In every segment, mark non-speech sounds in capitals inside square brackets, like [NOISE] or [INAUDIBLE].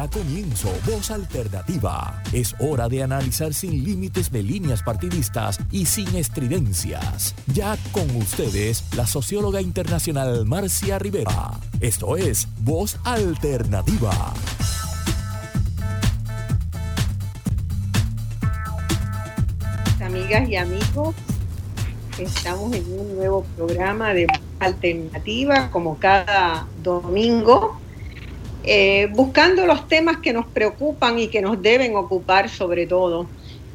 Da comienzo Voz Alternativa. Es hora de analizar sin límites de líneas partidistas y sin estridencias. Ya con ustedes, la socióloga internacional Marcia Rivera. Esto es Voz Alternativa. Amigas y amigos, estamos en un nuevo programa de Alternativa, como cada domingo eh, buscando los temas que nos preocupan y que nos deben ocupar sobre todo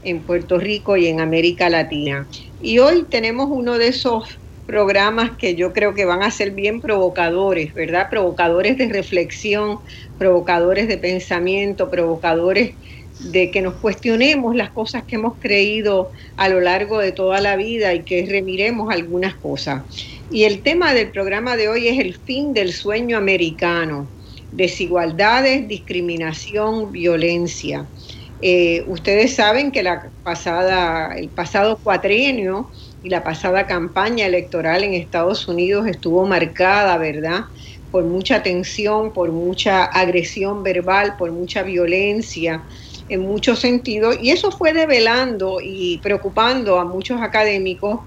en Puerto Rico y en América Latina. Y hoy tenemos uno de esos programas que yo creo que van a ser bien provocadores, ¿verdad? Provocadores de reflexión, provocadores de pensamiento, provocadores de que nos cuestionemos las cosas que hemos creído a lo largo de toda la vida y que remiremos algunas cosas. Y el tema del programa de hoy es el fin del sueño americano desigualdades, discriminación, violencia. Eh, ustedes saben que la pasada, el pasado cuatrienio y la pasada campaña electoral en Estados Unidos estuvo marcada, ¿verdad? Por mucha tensión, por mucha agresión verbal, por mucha violencia en muchos sentidos. Y eso fue develando y preocupando a muchos académicos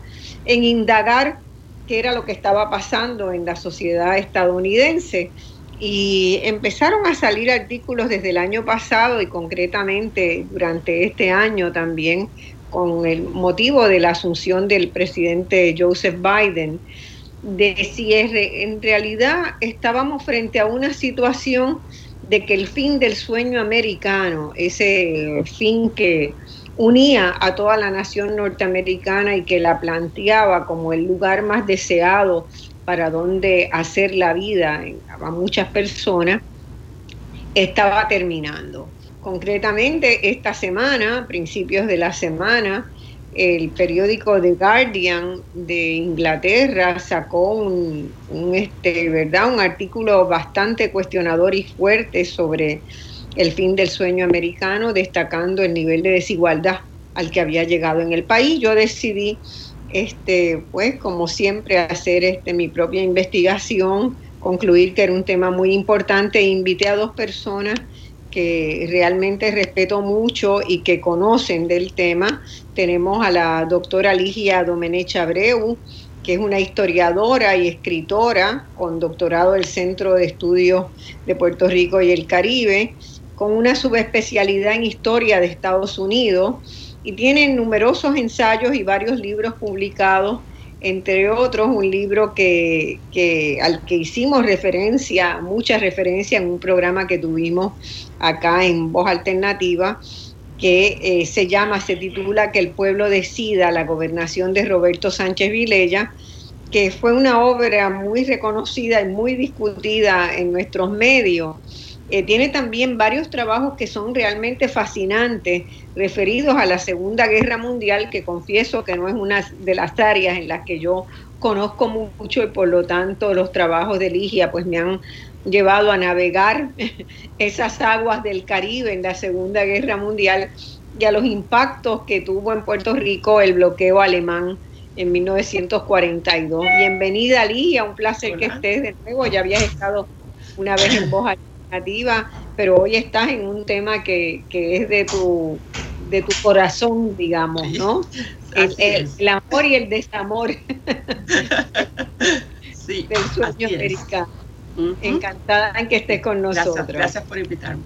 en indagar qué era lo que estaba pasando en la sociedad estadounidense y empezaron a salir artículos desde el año pasado y concretamente durante este año también con el motivo de la asunción del presidente Joseph Biden, de si en realidad estábamos frente a una situación de que el fin del sueño americano, ese fin que unía a toda la nación norteamericana y que la planteaba como el lugar más deseado para dónde hacer la vida a muchas personas, estaba terminando. Concretamente, esta semana, principios de la semana, el periódico The Guardian de Inglaterra sacó un, este, ¿verdad? un artículo bastante cuestionador y fuerte sobre el fin del sueño americano, destacando el nivel de desigualdad al que había llegado en el país. Yo decidí este, pues como siempre, hacer este, mi propia investigación, concluir que era un tema muy importante invité a dos personas que realmente respeto mucho y que conocen del tema. Tenemos a la doctora Ligia Domenech Abreu, que es una historiadora y escritora con doctorado del Centro de Estudios de Puerto Rico y el Caribe, con una subespecialidad en historia de Estados Unidos y tiene numerosos ensayos y varios libros publicados, entre otros un libro que, al que hicimos referencia, mucha referencia en un programa que tuvimos acá en Voz Alternativa, que eh, se llama, se titula Que el pueblo decida, la gobernación de Roberto Sánchez Vilella, que fue una obra muy reconocida y muy discutida en nuestros medios eh, tiene también varios trabajos que son realmente fascinantes, referidos a la Segunda Guerra Mundial, que confieso que no es una de las áreas en las que yo conozco mucho y por lo tanto los trabajos de Ligia pues me han llevado a navegar [LAUGHS] esas aguas del Caribe en la Segunda Guerra Mundial y a los impactos que tuvo en Puerto Rico el bloqueo alemán en 1942. Bienvenida Ligia, un placer que estés de nuevo, ya habías estado una vez en Voz pero hoy estás en un tema que, es de tu, de tu corazón, digamos, ¿no? El, amor y el desamor [LAUGHS] sí, del sueño americano. Encantada en que estés con nosotros. Gracias, por invitarme.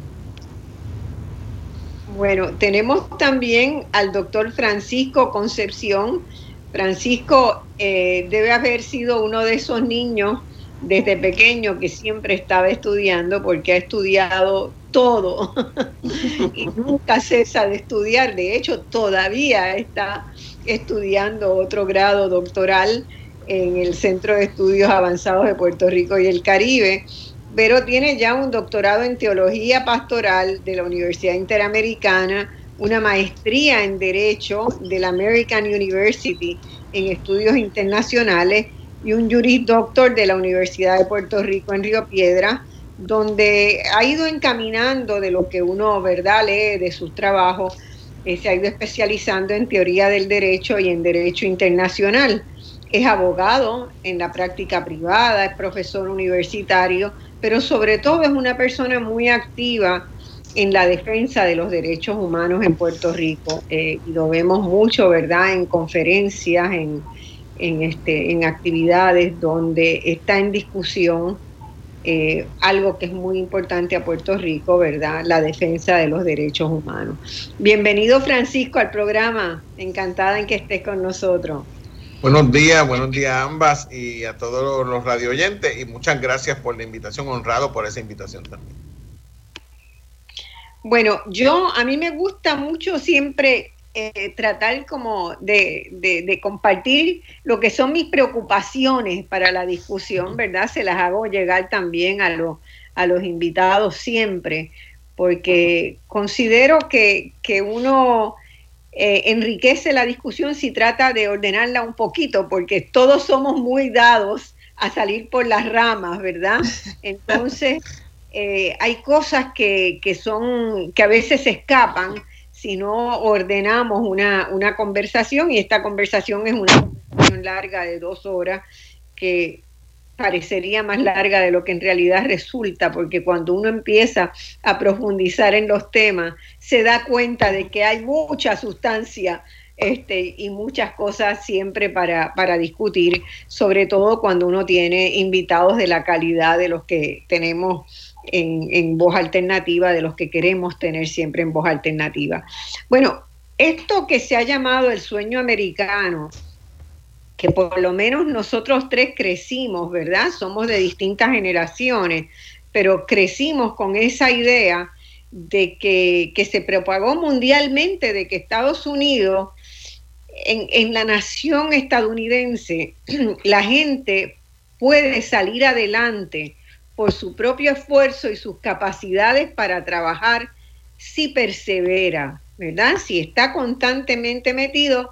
Bueno, tenemos también al doctor Francisco Concepción. Francisco eh, debe haber sido uno de esos niños desde pequeño que siempre estaba estudiando porque ha estudiado todo [LAUGHS] y nunca cesa de estudiar. De hecho, todavía está estudiando otro grado doctoral en el Centro de Estudios Avanzados de Puerto Rico y el Caribe, pero tiene ya un doctorado en Teología Pastoral de la Universidad Interamericana, una maestría en Derecho de la American University en Estudios Internacionales y un Juris Doctor de la Universidad de Puerto Rico en Río Piedra, donde ha ido encaminando de lo que uno verdad lee de sus trabajos, eh, se ha ido especializando en teoría del derecho y en derecho internacional. Es abogado en la práctica privada, es profesor universitario, pero sobre todo es una persona muy activa en la defensa de los derechos humanos en Puerto Rico. Eh, y lo vemos mucho, ¿verdad?, en conferencias, en, en, este, en actividades donde está en discusión eh, algo que es muy importante a Puerto Rico, ¿verdad? La defensa de los derechos humanos. Bienvenido Francisco al programa, encantada en que estés con nosotros. Buenos días, buenos días a ambas y a todos los radio oyentes y muchas gracias por la invitación, honrado por esa invitación también. Bueno, yo a mí me gusta mucho siempre eh, tratar como de, compartir lo que son mis preocupaciones para la discusión, ¿verdad? Se las hago llegar también a, los a los invitados siempre, porque considero que, uno eh, enriquece la discusión si trata de ordenarla un poquito, porque todos somos muy dados a salir por las ramas, ¿verdad? [LAUGHS] Entonces, eh, hay cosas que, que son, que a veces se escapan si no ordenamos una, una conversación y esta conversación es una conversación larga de dos horas que parecería más larga de lo que en realidad resulta, porque cuando uno empieza a profundizar en los temas, se da cuenta de que hay mucha sustancia este, y muchas cosas siempre para, para discutir, sobre todo cuando uno tiene invitados de la calidad de los que tenemos en, voz alternativa, de los que queremos tener siempre en voz alternativa. Bueno, esto que se ha llamado el sueño americano, que por lo menos nosotros tres crecimos, ¿verdad? Somos de distintas generaciones, pero crecimos con esa idea de que, que se propagó mundialmente, de que Estados Unidos, en, en la nación estadounidense, [CLEARS THROAT] la gente puede salir adelante por su propio esfuerzo y sus capacidades para trabajar si persevera, ¿verdad? Si está constantemente metido,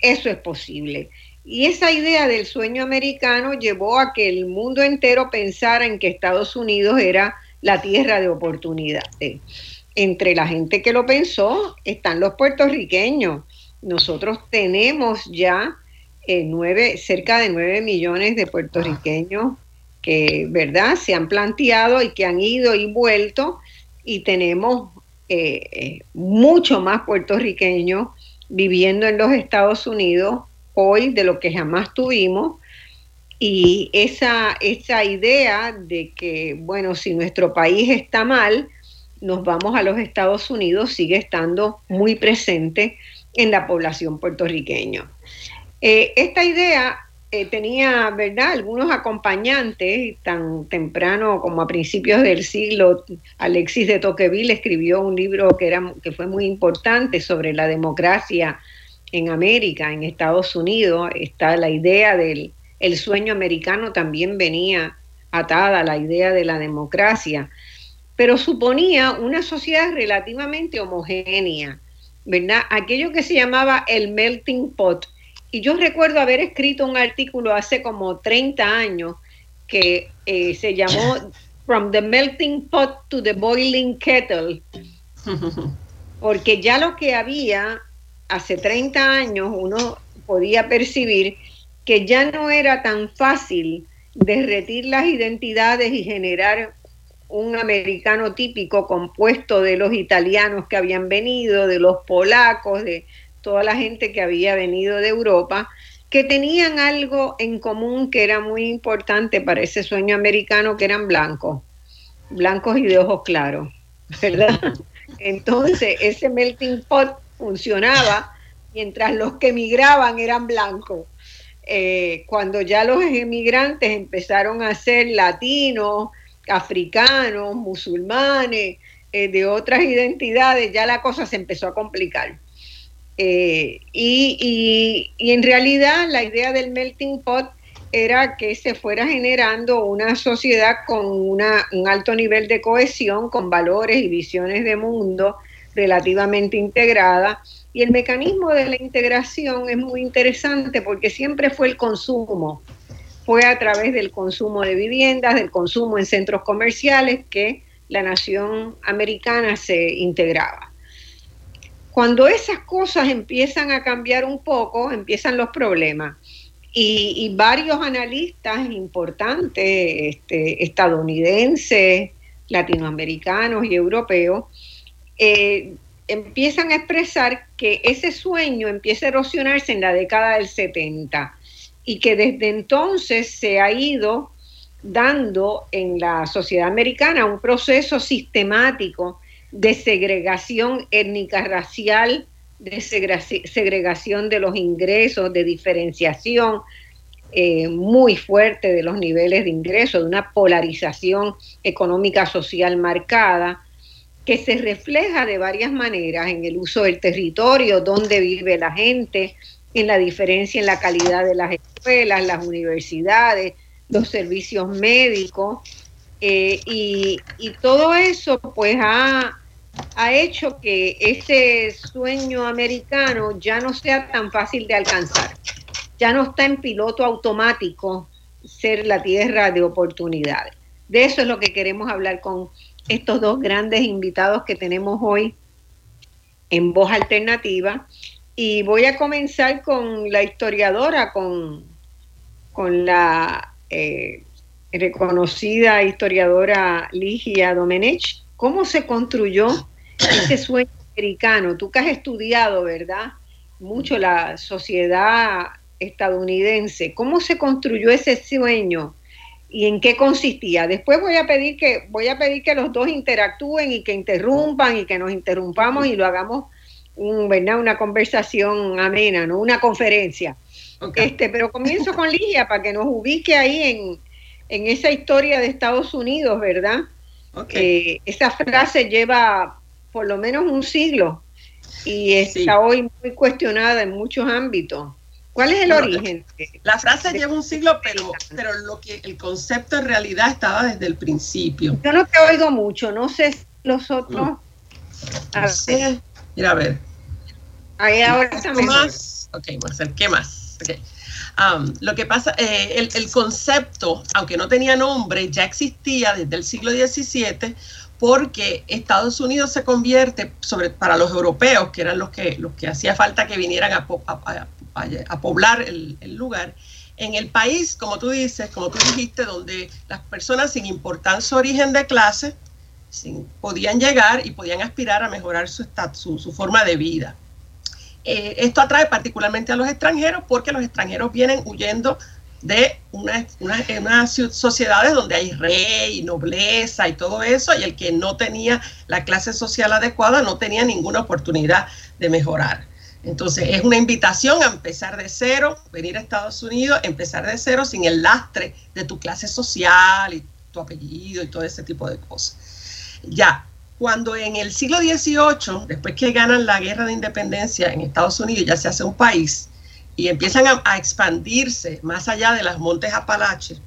eso es posible. Y esa idea del sueño americano llevó a que el mundo entero pensara en que Estados Unidos era la tierra de oportunidades. Entre la gente que lo pensó están los puertorriqueños. Nosotros tenemos ya eh, nueve, cerca de nueve millones de puertorriqueños que, ¿verdad?, se han planteado y que han ido y vuelto y tenemos eh, eh, mucho más puertorriqueños viviendo en los Estados Unidos hoy de lo que jamás tuvimos. Y esa, esa idea de que, bueno, si nuestro país está mal, nos vamos a los Estados Unidos sigue estando muy presente en la población puertorriqueña. Eh, esta idea eh, tenía, ¿verdad?, algunos acompañantes, tan temprano como a principios del siglo, Alexis de Tocqueville escribió un libro que, era, que fue muy importante sobre la democracia en América, en Estados Unidos, está la idea del el sueño americano también venía atada a la idea de la democracia, pero suponía una sociedad relativamente homogénea, ¿verdad? Aquello que se llamaba el melting pot, y yo recuerdo haber escrito un artículo hace como 30 años que eh, se llamó [LAUGHS] From the Melting Pot to the Boiling Kettle, porque ya lo que había hace 30 años uno podía percibir que ya no era tan fácil derretir las identidades y generar un americano típico compuesto de los italianos que habían venido, de los polacos, de toda la gente que había venido de Europa, que tenían algo en común que era muy importante para ese sueño americano, que eran blancos, blancos y de ojos claros, ¿verdad? [LAUGHS] Entonces, ese melting pot funcionaba mientras los que emigraban eran blancos. Eh, cuando ya los emigrantes empezaron a ser latinos, africanos, musulmanes, eh, de otras identidades, ya la cosa se empezó a complicar. Eh, y, en realidad la idea del melting pot era que se fuera generando una sociedad con un alto nivel de cohesión, con valores y visiones de mundo relativamente integrada. Y el mecanismo de la integración es muy interesante porque siempre fue el consumo. Fue a través del consumo de viviendas, del consumo en centros comerciales que la nación americana se integraba. Cuando esas cosas empiezan a cambiar un poco, empiezan los problemas. Y, varios analistas importantes, este, estadounidenses, latinoamericanos y europeos, eh, empiezan a expresar que ese sueño empieza a erosionarse en la década del 70 y que desde entonces se ha ido dando en la sociedad americana un proceso sistemático de segregación étnica racial, de segregación de los ingresos, de diferenciación eh, muy fuerte de los niveles de ingresos, de una polarización económica social marcada, que se refleja de varias maneras en el uso del territorio, donde vive la gente, en la diferencia en la calidad de las escuelas, las universidades, los servicios médicos, eh, y, y, todo eso pues ha, ha hecho que ese sueño americano ya no sea tan fácil de alcanzar. Ya no está en piloto automático ser la tierra de oportunidades. De eso es lo que queremos hablar con estos dos grandes invitados que tenemos hoy en Voz Alternativa. Y voy a comenzar con la historiadora, con, con la eh, reconocida historiadora Ligia Domenech. ¿Cómo se construyó ese sueño americano? Tú que has estudiado, ¿verdad? Mucho la sociedad estadounidense. ¿Cómo se construyó ese sueño? y en qué consistía. Después voy a pedir que voy a pedir que los dos interactúen y que interrumpan y que nos interrumpamos y lo hagamos un, ¿verdad? una conversación amena, no una conferencia. Este, pero comienzo con Ligia para que nos ubique ahí en, en esa historia de Estados Unidos, ¿verdad? Eh, esa frase lleva por lo menos un siglo y está hoy muy cuestionada en muchos ámbitos. ¿Cuál es el origen? La frase lleva un siglo, pero, pero lo que el concepto en realidad estaba desde el principio. Yo no te oigo mucho, no sé si los otros. A ver. Mira, a ver. Ahí ahora está más. Ok, Marcel, ¿qué más? Okay. Um, lo que pasa, eh, el, el, concepto, aunque no tenía nombre, ya existía desde el siglo XVII porque Estados Unidos se convierte, sobre, para los europeos, que eran los que, los que hacía falta que vinieran a, poblar el, lugar, en el país, como tú dices, como tú dijiste, donde las personas sin importar su origen de clase, podían llegar y podían aspirar a mejorar su, su, su forma de vida. Eh, esto atrae particularmente a los extranjeros porque los extranjeros vienen huyendo de unas una, sociedades donde hay rey, y nobleza y todo eso, y el que no tenía la clase social adecuada no tenía ninguna oportunidad de mejorar. Entonces es una invitación a empezar de cero, venir a Estados Unidos, empezar de cero sin el lastre de tu clase social y tu apellido y todo ese tipo de cosas. Ya, cuando en el siglo XVIII, después que ganan la guerra de independencia en Estados Unidos, ya se hace un país y empiezan a, expandirse más allá de las montes Apalaches,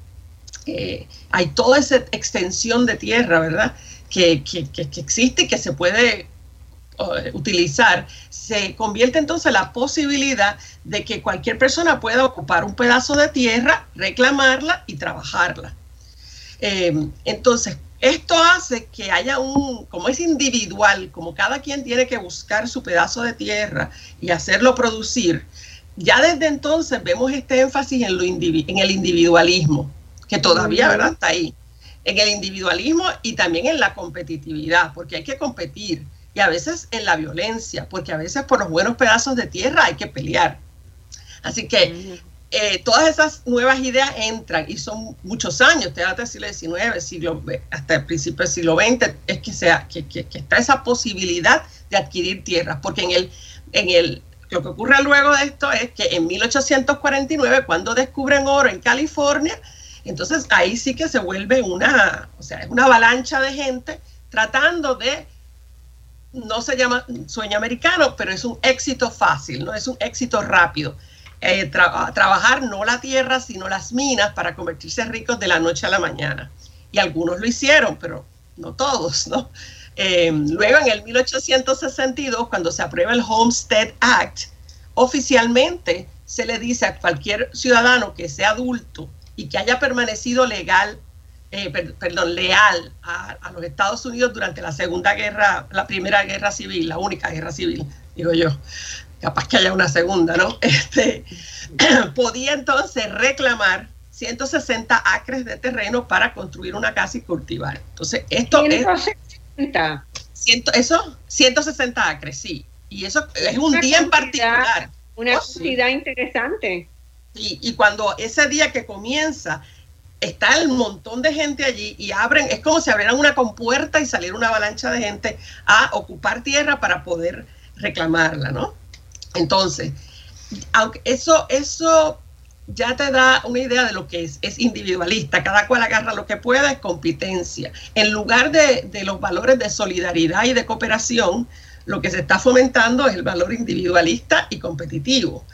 eh, hay toda esa extensión de tierra, ¿verdad? Que, que, que, existe y que se puede eh, utilizar, se convierte entonces la posibilidad de que cualquier persona pueda ocupar un pedazo de tierra, reclamarla y trabajarla. Em, entonces, esto hace que haya un, como es individual, como cada quien tiene que buscar su pedazo de tierra y hacerlo producir, ya desde entonces vemos este énfasis en, lo en el individualismo, que todavía ¿verdad? está ahí, en el individualismo y también en la competitividad, porque hay que competir y a veces en la violencia, porque a veces por los buenos pedazos de tierra hay que pelear. Así que eh, todas esas nuevas ideas entran y son muchos años, hasta el siglo XIX, siglo, hasta el principio del siglo XX, es que, sea, que, que, está esa posibilidad de adquirir tierras, porque en el, en el, lo que ocurre luego de esto es que en 1849, cuando descubren oro en California, entonces ahí sí que se vuelve una, o sea, es una avalancha de gente tratando de no se llama sueño americano, pero es un éxito fácil, ¿no? Es un éxito rápido. Eh, trabajar no la tierra, sino las minas para convertirse ricos de la noche a la mañana. Y algunos lo hicieron, pero no todos, ¿no? Eh, luego, en el 1862, cuando se aprueba el Homestead Act, oficialmente se le dice a cualquier ciudadano que sea adulto y que haya permanecido legal eh, perdón, leal a, los Estados Unidos durante la Segunda Guerra, la Primera Guerra Civil, la única guerra civil, digo yo. Capaz que haya una segunda, ¿no? [LAUGHS] Este, [CLEARS THROAT] podía entonces reclamar 160 acres de terreno para construir una casa y cultivar. Entonces, esto es... eso, 160 acres, sí. Y eso es un día en particular. Una oh, interesante. Y, y cuando ese día que comienza, está el montón de gente allí y abren, es como si abrieran una compuerta y saliera una avalancha de gente a ocupar tierra para poder reclamarla, ¿no? Entonces, aunque eso, eso ya te da una idea de lo que es, es individualista, cada cual agarra lo que pueda, es competencia. En lugar de, de los valores de solidaridad y de cooperación, lo que se está fomentando es el valor individualista y competitivo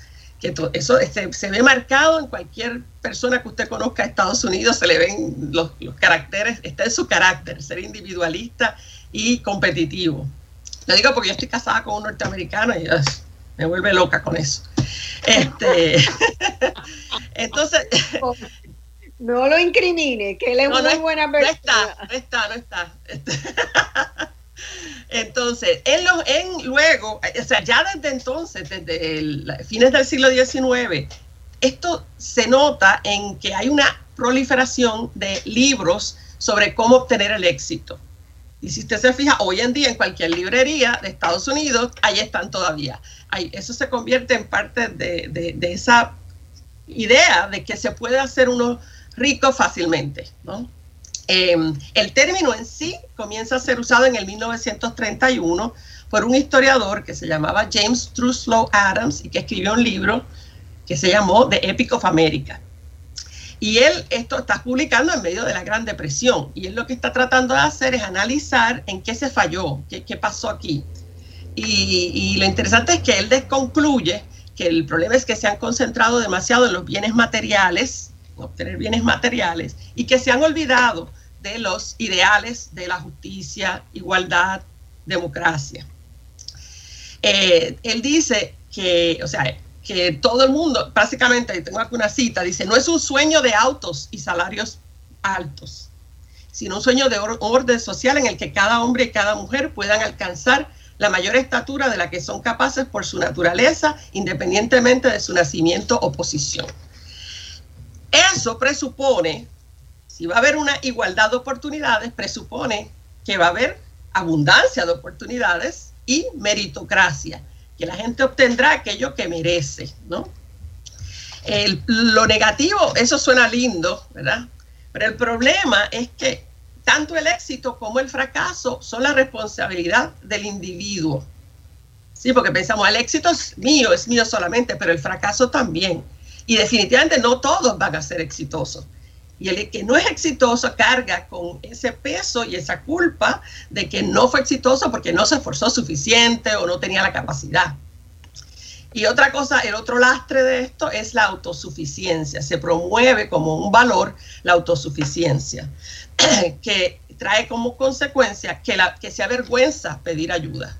que eso se ve marcado en cualquier persona que usted conozca en Estados Unidos, se le ven los, caracteres, está en su carácter, ser individualista y competitivo. Lo digo porque yo estoy casada con un norteamericano y me vuelve loca con eso. Este, [LAUGHS] entonces... No lo incrimine, que él es una muy buena persona. No está, no está, no está. [LAUGHS] Entonces, en, los, en luego, o sea, ya desde entonces, desde el, fines del siglo XIX, esto se nota en que hay una proliferación de libros sobre cómo obtener el éxito. Y si usted se fija, hoy en día en cualquier librería de Estados Unidos, ahí están todavía. Eso se convierte en parte de, esa idea de que se puede hacer uno rico fácilmente. Em, el término en sí comienza a ser usado en el 1931 por un historiador que se llamaba James Truslow Adams y que escribió un libro que se llamó The Epic of America. Y él esto está publicando en medio de la Gran Depresión y él lo que está tratando de hacer es analizar en qué se falló, qué, pasó aquí. Y, lo interesante es que él desconcluye que el problema es que se han concentrado demasiado en los bienes materiales, obtener bienes materiales, y que se han olvidado de los ideales de la justicia, igualdad, democracia. Eh, él dice que, o sea, que todo el mundo, básicamente, tengo aquí una cita, dice, no es un sueño de autos y salarios altos, sino un sueño de orden social en el que cada hombre y cada mujer puedan alcanzar la mayor estatura de la que son capaces por su naturaleza, independientemente de su nacimiento o posición. Eso presupone si va a haber una igualdad de oportunidades, presupone que va a haber abundancia de oportunidades y meritocracia, que la gente obtendrá aquello que merece, ¿no? lo negativo, eso suena lindo, ¿verdad? Pero el problema es que tanto el éxito como el fracaso son la responsabilidad del individuo. Sí, porque pensamos, el éxito es mío, es mío solamente, pero el fracaso también. Y definitivamente no todos van a ser exitosos. Y el que no es exitoso carga con ese peso y esa culpa de que no fue exitoso porque no se esforzó suficiente o no tenía la capacidad. Y otra cosa, el otro lastre de esto es la autosuficiencia. Se promueve como un valor la autosuficiencia, [CLEARS THROAT] que trae como consecuencia que, la, se avergüenza pedir ayuda.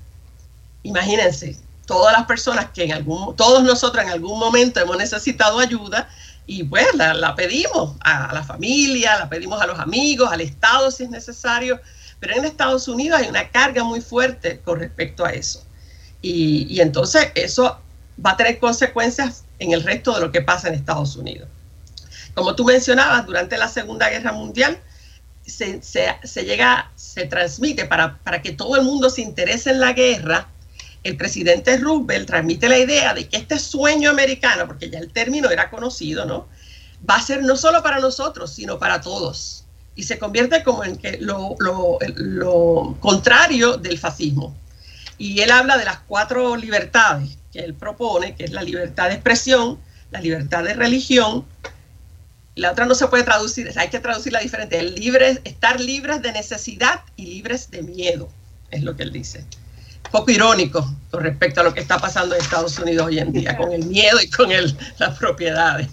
Imagínense, todas las personas que en algún, todos nosotros en algún momento hemos necesitado ayuda y pues la, pedimos a, la familia, la pedimos a los amigos, al Estado si es necesario, pero en Estados Unidos hay una carga muy fuerte con respecto a eso. Y, entonces eso va a tener consecuencias en el resto de lo que pasa en Estados Unidos. Como tú mencionabas, durante la Segunda Guerra Mundial se, se, se llega, se transmite para, para que todo el mundo se interese en la guerra, el presidente Roosevelt transmite la idea de que este sueño americano, porque ya el término era conocido, ¿no? Va a ser no solo para nosotros, sino para todos. Y se convierte como en que lo, lo contrario del fascismo. Y él habla de las cuatro libertades que él propone, que es la libertad de expresión, la libertad de religión, la otra no se puede traducir, hay que traducirla diferente, el libre, estar libres de necesidad y libres de miedo, es lo que él dice poco irónico con respecto a lo que está pasando en Estados Unidos hoy en día, con el miedo y con el, las propiedades.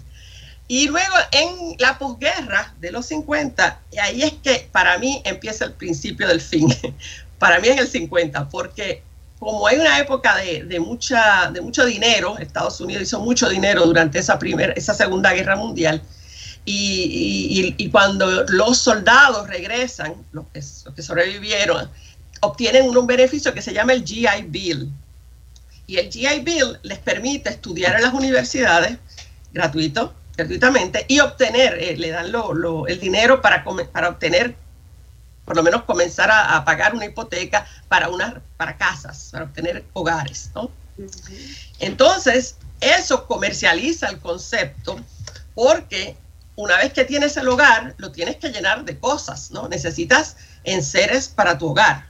Y luego en la posguerra de los 50, y ahí es que para mí empieza el principio del fin. [LAUGHS] para mí es el 50, porque como hay una época de, de, mucha, de mucho dinero, Estados Unidos hizo mucho dinero durante esa, primera, esa Segunda Guerra Mundial, y, cuando los soldados regresan, los los que sobrevivieron, obtienen un beneficio que se llama el GI Bill. Y el GI Bill les permite estudiar en las universidades gratuito, gratuitamente y obtener, eh, le dan lo, el dinero para, para obtener por lo menos comenzar a, pagar una hipoteca para, una, para casas, para obtener hogares. ¿no? Entonces, eso comercializa el concepto porque una vez que tienes el hogar, lo tienes que llenar de cosas, ¿no? Necesitas enseres para tu hogar.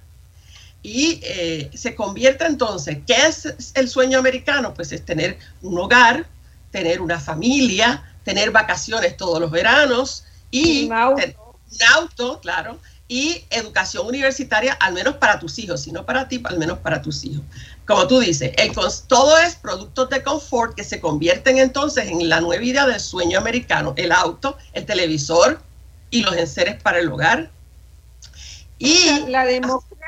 Y eh, se convierte entonces, ¿qué es el sueño americano? Pues es tener un hogar, tener una familia, tener vacaciones todos los veranos y un auto, claro, y educación universitaria, al menos para tus hijos, si no para ti, al menos para tus hijos. Como tú dices, el, todo es productos de confort que se convierten entonces en la nueva idea del sueño americano, el auto, el televisor y los enseres para el hogar. Y la democracia,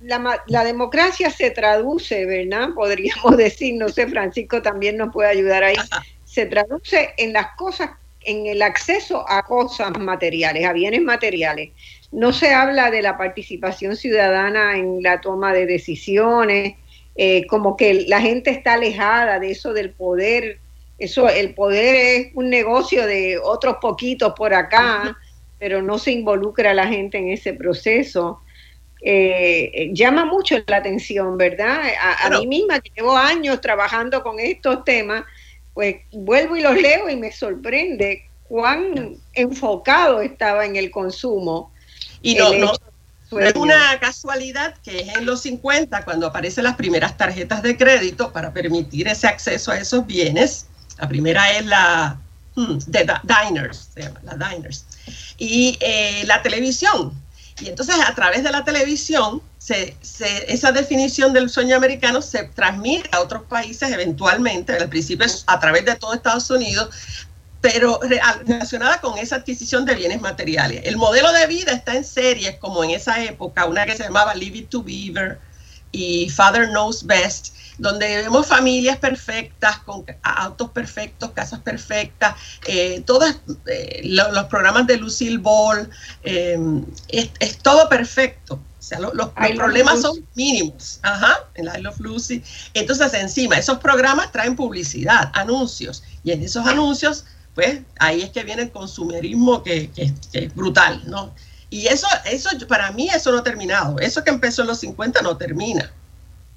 la, la democracia se traduce, ¿verdad? [LAUGHS] Podríamos decir, no sé, Francisco también nos puede ayudar ahí, se traduce en las cosas en el acceso a cosas materiales, a bienes materiales. No se habla de la participación ciudadana en la toma de decisiones, eh, como que la gente está alejada de eso del poder. Eso, el poder es un negocio de otros poquitos por acá, pero no se involucra a la gente en ese proceso. Eh, llama mucho la atención, ¿verdad? A, a mí misma, que llevo años trabajando con estos temas, pues vuelvo y los leo y me sorprende cuán enfocado estaba en el consumo y no, no, es una casualidad que es en los 50 cuando aparecen las primeras tarjetas de crédito para permitir ese acceso a esos bienes. La primera es la hmm, de Diners, se llama, la Diners. Y eh, la televisión. Y entonces a través de la televisión, se, esa definición del sueño americano se transmite a otros países eventualmente, al principio a través de todo Estados Unidos, pero relacionada con esa adquisición de bienes materiales. El modelo de vida está en series como en esa época, una que se llamaba Leave It to Beaver y Father Knows Best, donde vemos familias perfectas, con autos perfectos, casas perfectas, eh, todos eh, los programas de Lucille Ball, em, es, todo perfecto. O sea, los, problemas son mínimos. Ajá, en I Love Lucy. Entonces, encima, esos programas traen publicidad, anuncios. Y en esos anuncios pues ahí es que viene el consumerismo que, es brutal, ¿no? Y eso, eso, para mí eso no ha terminado. Eso que empezó en los 50 no termina.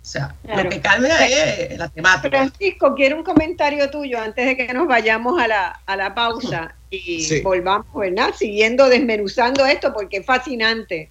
O sea, lo que cambia es la temática. Francisco, quiero un comentario tuyo antes de que nos vayamos a la, a la pausa y volvamos, ¿verdad? Siguiendo desmenuzando esto porque es fascinante.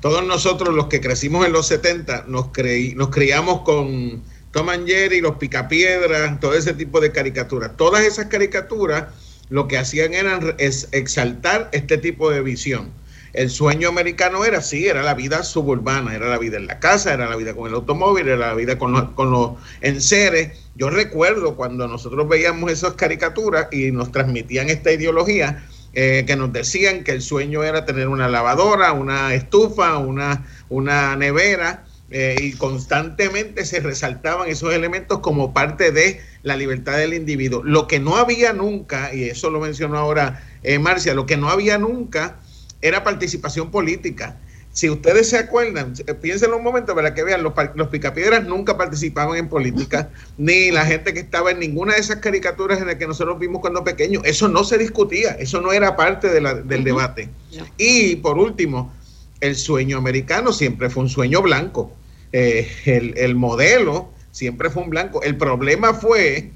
Todos nosotros los que crecimos en los 70 nos, creí, nos criamos con Tom and Jerry, los Picapiedras, todo ese tipo de caricaturas. Todas esas caricaturas lo que hacían era es exaltar este tipo de visión. El sueño americano era así, era la vida suburbana, era la vida en la casa, era la vida con el automóvil, era la vida con los, con los enseres. Yo recuerdo cuando nosotros veíamos esas caricaturas y nos transmitían esta ideología, eh, que nos decían que el sueño era tener una lavadora, una estufa, una, una nevera, eh, y constantemente se resaltaban esos elementos como parte de la libertad del individuo. Lo que no había nunca, y eso lo mencionó ahora eh, Marcia, lo que no había nunca era participación política. Si ustedes se acuerdan, eh, piensen un momento para que vean, los, los picapiedras nunca participaban en política, [LAUGHS] ni la gente que estaba en ninguna de esas caricaturas en las que nosotros vimos cuando pequeños. Eso no se discutía, eso no era parte del debate. Y por último, el sueño americano siempre fue un sueño blanco. Eh, el, modelo siempre fue un blanco. El problema fue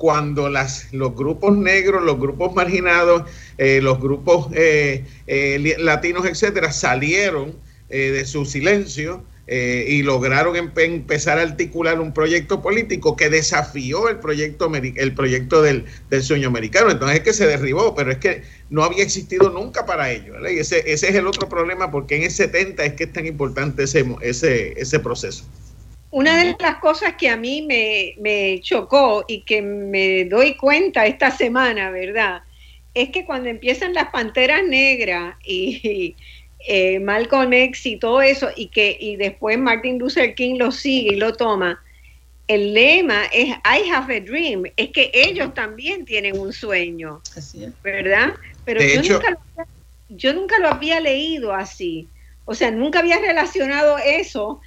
cuando las, los grupos negros, los grupos marginados, eh, los grupos eh, latinos, etcétera, salieron de su silencio eh, y lograron empezar a articular un proyecto político que desafió el proyecto, el proyecto del, sueño americano. Entonces es que se derribó, pero es que no había existido nunca para ello. Y ese, ese es el otro problema, porque en el 70 es que es tan importante ese, ese, ese proceso. Una de las cosas que a mí me, me chocó y que me doy cuenta esta semana, ¿verdad? Es que cuando empiezan las panteras negras y, [LAUGHS] eh, Malcolm X y todo eso, y que y después Martin Luther King lo sigue y lo toma, el lema es I have a dream, es que ellos también tienen un sueño, ¿verdad? Pero yo, nunca lo, yo nunca lo había leído así, o sea, nunca había relacionado eso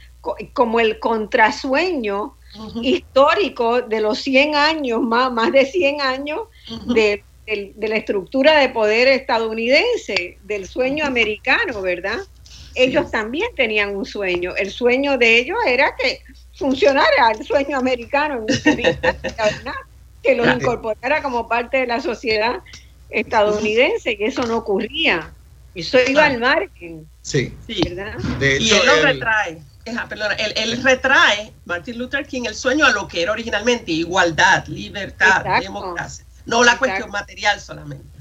como el contrasueño histórico de los 100 años, más, más de 100 años, de de la estructura de poder estadounidense, del sueño americano, ¿verdad? Ellos también tenían un sueño. El sueño de ellos era que funcionara el sueño americano en [LAUGHS] que lo incorporara como parte de la sociedad estadounidense, y eso no ocurría. Eso iba al margen. Sí. ¿verdad? y él lo retrae. Perdona, él, retrae, Martin Luther King, el sueño a lo que era originalmente, igualdad, libertad, democracia, no la cuestión material solamente.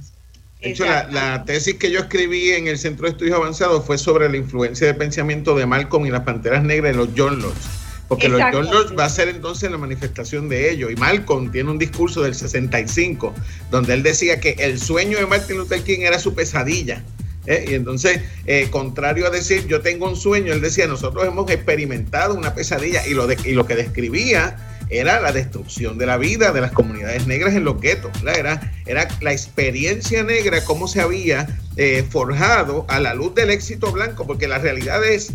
De hecho, la, tesis que yo escribí en el Centro de Estudios Avanzados fue sobre la influencia de pensamiento de Malcolm y las Panteras Negras en los John Lords. Porque los John Lords va a ser entonces la manifestación de ello. Y Malcolm tiene un discurso del 65, donde él decía que el sueño de Martin Luther King era su pesadilla. ¿Eh? Y entonces, eh, contrario a decir yo tengo un sueño, él decía nosotros hemos experimentado una pesadilla y lo, de, y lo que describía era la destrucción de la vida de las comunidades negras en los guetos. Era, era la experiencia negra, cómo se había eh, forjado a la luz del éxito blanco, porque la realidad es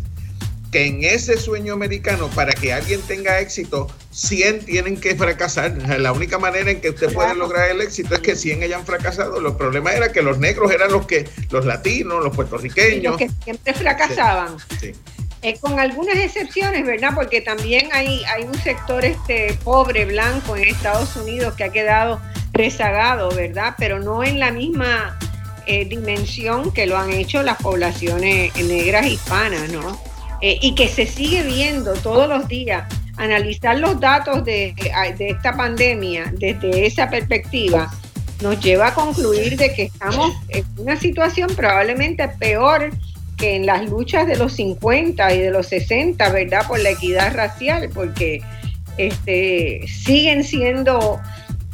que en ese sueño americano, para que alguien tenga éxito, 100 tienen que fracasar. La única manera en que usted puede lograr el éxito es que 100 hayan fracasado. Los problemas era que los negros eran los que, los latinos, los puertorriqueños. los que siempre fracasaban. Sí. Eh, con algunas excepciones, ¿verdad? Porque también hay, hay un sector este pobre blanco en Estados Unidos que ha quedado rezagado, ¿verdad? Pero no en la misma eh, dimensión que lo han hecho las poblaciones negras hispanas, ¿no? Eh, y que se sigue viendo todos los días. Analizar los datos de, esta pandemia desde esa perspectiva nos lleva a concluir de que estamos en una situación probablemente peor que en las luchas de los 50 y de los 60, ¿verdad? Por la equidad racial, porque este, siguen siendo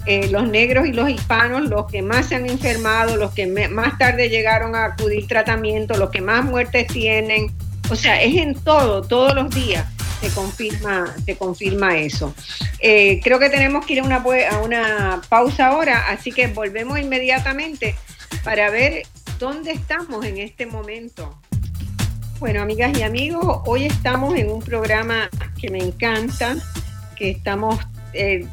eh, los negros y los hispanos los que más se han enfermado, los que más tarde llegaron a acudir tratamiento, los que más muertes tienen. O sea, es en todo, todos los días se confirma, se confirma eso. Eh, creo que tenemos que ir a una, a una pausa ahora, así que volvemos inmediatamente para ver dónde estamos en este momento. Bueno, amigas y amigos, hoy estamos en un programa que me encanta, que estamos eh,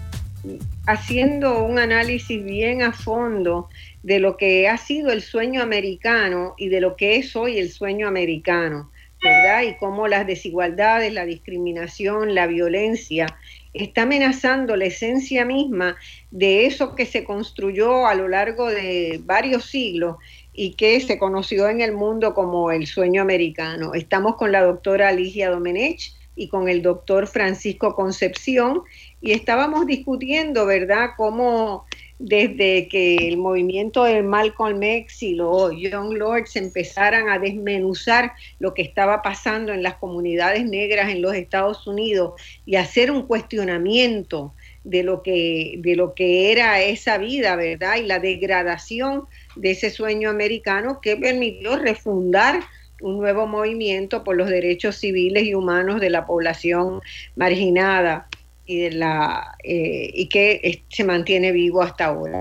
haciendo un análisis bien a fondo de lo que ha sido el sueño americano y de lo que es hoy el sueño americano, ¿verdad? Y cómo las desigualdades, la discriminación, la violencia está amenazando la esencia misma de eso que se construyó a lo largo de varios siglos y que se conoció en el mundo como el sueño americano. Estamos con la doctora Alicia Domenech y con el doctor Francisco Concepción y estábamos discutiendo, ¿verdad?, cómo desde que el movimiento de Malcolm X y los Young Lords empezaran a desmenuzar lo que estaba pasando en las comunidades negras en los Estados Unidos y hacer un cuestionamiento de lo que, de lo que era esa vida, ¿verdad? Y la degradación de ese sueño americano que permitió refundar un nuevo movimiento por los derechos civiles y humanos de la población marginada y, de la, eh, y que se mantiene vivo hasta ahora.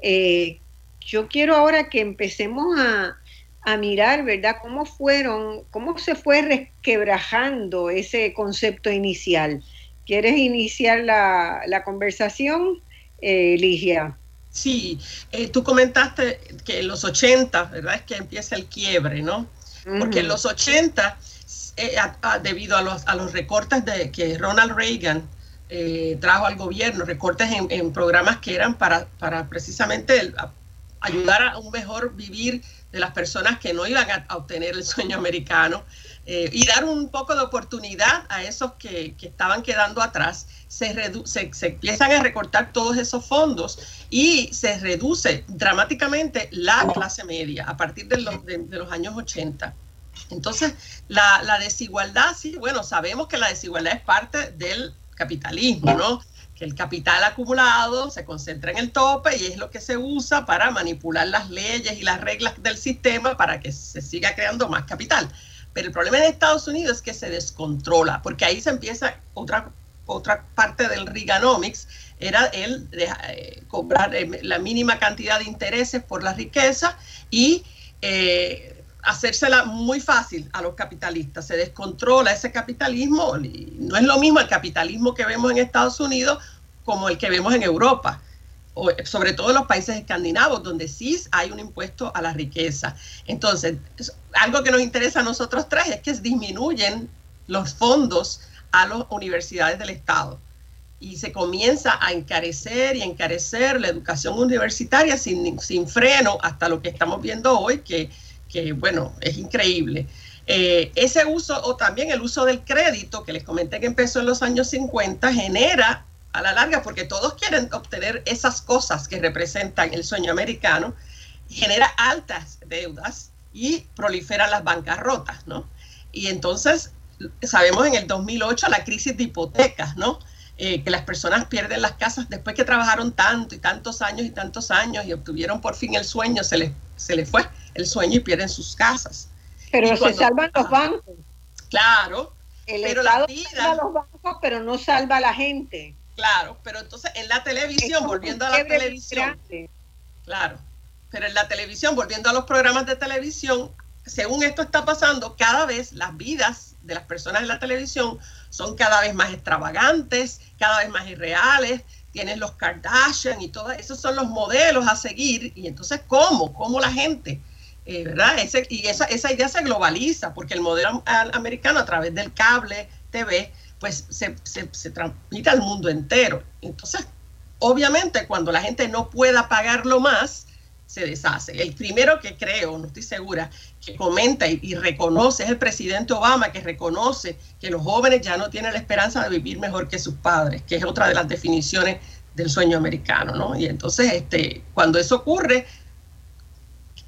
Eh, yo quiero ahora que empecemos a, a, mirar, ¿verdad?, cómo fueron, cómo se fue resquebrajando ese concepto inicial. ¿Quieres iniciar la, la conversación, eh, Ligia? Sí, eh, tú comentaste que en los 80, ¿verdad? Es que empieza el quiebre, ¿no? Porque en los 80, eh, debido a los, a los recortes de, que Ronald Reagan eh, trajo al gobierno, recortes en, programas que eran para, para precisamente ayudar a un mejor vivir de las personas que no iban a, obtener el sueño americano y dar un poco de oportunidad a esos que, que estaban quedando atrás se, se, empiezan a recortar todos esos fondos y se reduce dramáticamente la clase media a partir de los, de, los años 80. Entonces, la, la, desigualdad, sí, bueno, sabemos que la desigualdad es parte del capitalismo, ¿no? Que el capital acumulado se concentra en el tope y es lo que se usa para manipular las leyes y las reglas del sistema para que se siga creando más capital. Pero el problema en Estados Unidos es que se descontrola, porque ahí se empieza otra otra parte del Reaganomics era el de, eh, cobrar eh, la mínima cantidad de intereses por la riqueza y eh, hacérsela muy fácil a los capitalistas. Se descontrola ese capitalismo. no es lo mismo el capitalismo que vemos en Estados Unidos como el que vemos en Europa. sobre todo en los países escandinavos, donde sí hay un impuesto a la riqueza. Entonces, algo que nos interesa a nosotros tres es que disminuyen los fondos a las universidades del Estado y se comienza a encarecer y encarecer la educación universitaria sin, sin freno hasta lo que estamos viendo hoy, que, que bueno, es increíble. Eh, ese uso o también el uso del crédito que les comenté que empezó en los años 50 genera a la larga, porque todos quieren obtener esas cosas que representan el sueño americano, genera altas deudas y proliferan las bancarrotas, ¿no? Y entonces sabemos en el 2008 la crisis de hipotecas, ¿no? Eh, que las personas pierden las casas después que trabajaron tanto y tantos años y tantos años y obtuvieron por fin el sueño, se les, se les fue el sueño y pierden sus casas. Pero se salvan los bancos. Claro. El pero Estado salva los bancos, pero no salva a la gente. Claro, pero entonces en la televisión, volviendo a la televisión. Claro, pero en la televisión, volviendo a los programas de televisión, según esto está pasando, cada vez las vidas de las personas en la televisión son cada vez más extravagantes, cada vez más irreales. Tienes los Kardashian y todo, esos son los modelos a seguir. Y entonces, ¿cómo? ¿Cómo la gente? Eh, ¿Verdad? y esa, esa idea se globaliza, porque el modelo americano a través del cable TV, pues se, se, se transmite al mundo entero. Entonces, obviamente, cuando la gente no pueda pagarlo más, se deshace. El primero que creo, no estoy segura, que comenta y, reconoce es el presidente Obama, que reconoce que los jóvenes ya no tienen la esperanza de vivir mejor que sus padres, que es otra de las definiciones del sueño americano, ¿no? Y entonces, este, cuando eso ocurre,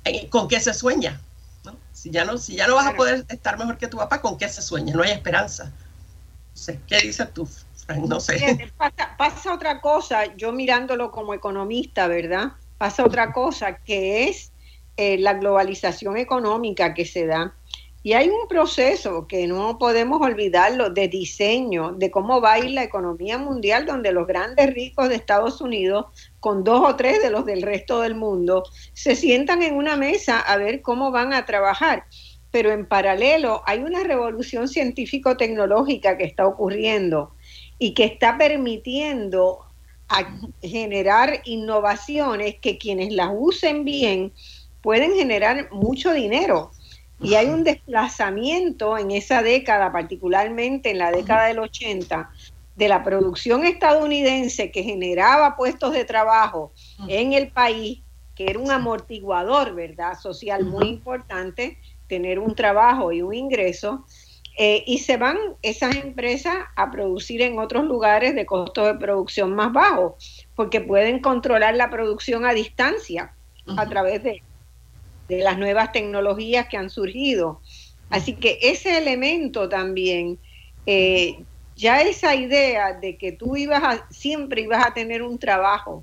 eh, ¿con qué se sueña? Si, ya no, si ya no vas a poder estar mejor que tu papá, ¿con qué se sueña? No hay esperanza. Sé, ¿qué dices tú, Frank? No sé. Pasa, pasa otra cosa, yo mirándolo como economista, ¿verdad? pasa otra cosa, que es eh, la globalización económica que se da. Y hay un proceso que no podemos olvidarlo de diseño, de cómo va a ir la economía mundial, donde los grandes ricos de Estados Unidos, con dos o tres de los del resto del mundo, se sientan en una mesa a ver cómo van a trabajar. Pero en paralelo hay una revolución científico-tecnológica que está ocurriendo y que está permitiendo a generar innovaciones que quienes las usen bien pueden generar mucho dinero. Y hay un desplazamiento en esa década, particularmente en la década del 80, de la producción estadounidense que generaba puestos de trabajo en el país, que era un amortiguador, ¿verdad? Social muy importante, tener un trabajo y un ingreso, eh, y se van esas empresas a producir en otros lugares de costo de producción más bajo, porque pueden controlar la producción a distancia a través de, las nuevas tecnologías que han surgido. Así que ese elemento también, eh, ya esa idea de que tú ibas a, siempre ibas a tener un trabajo,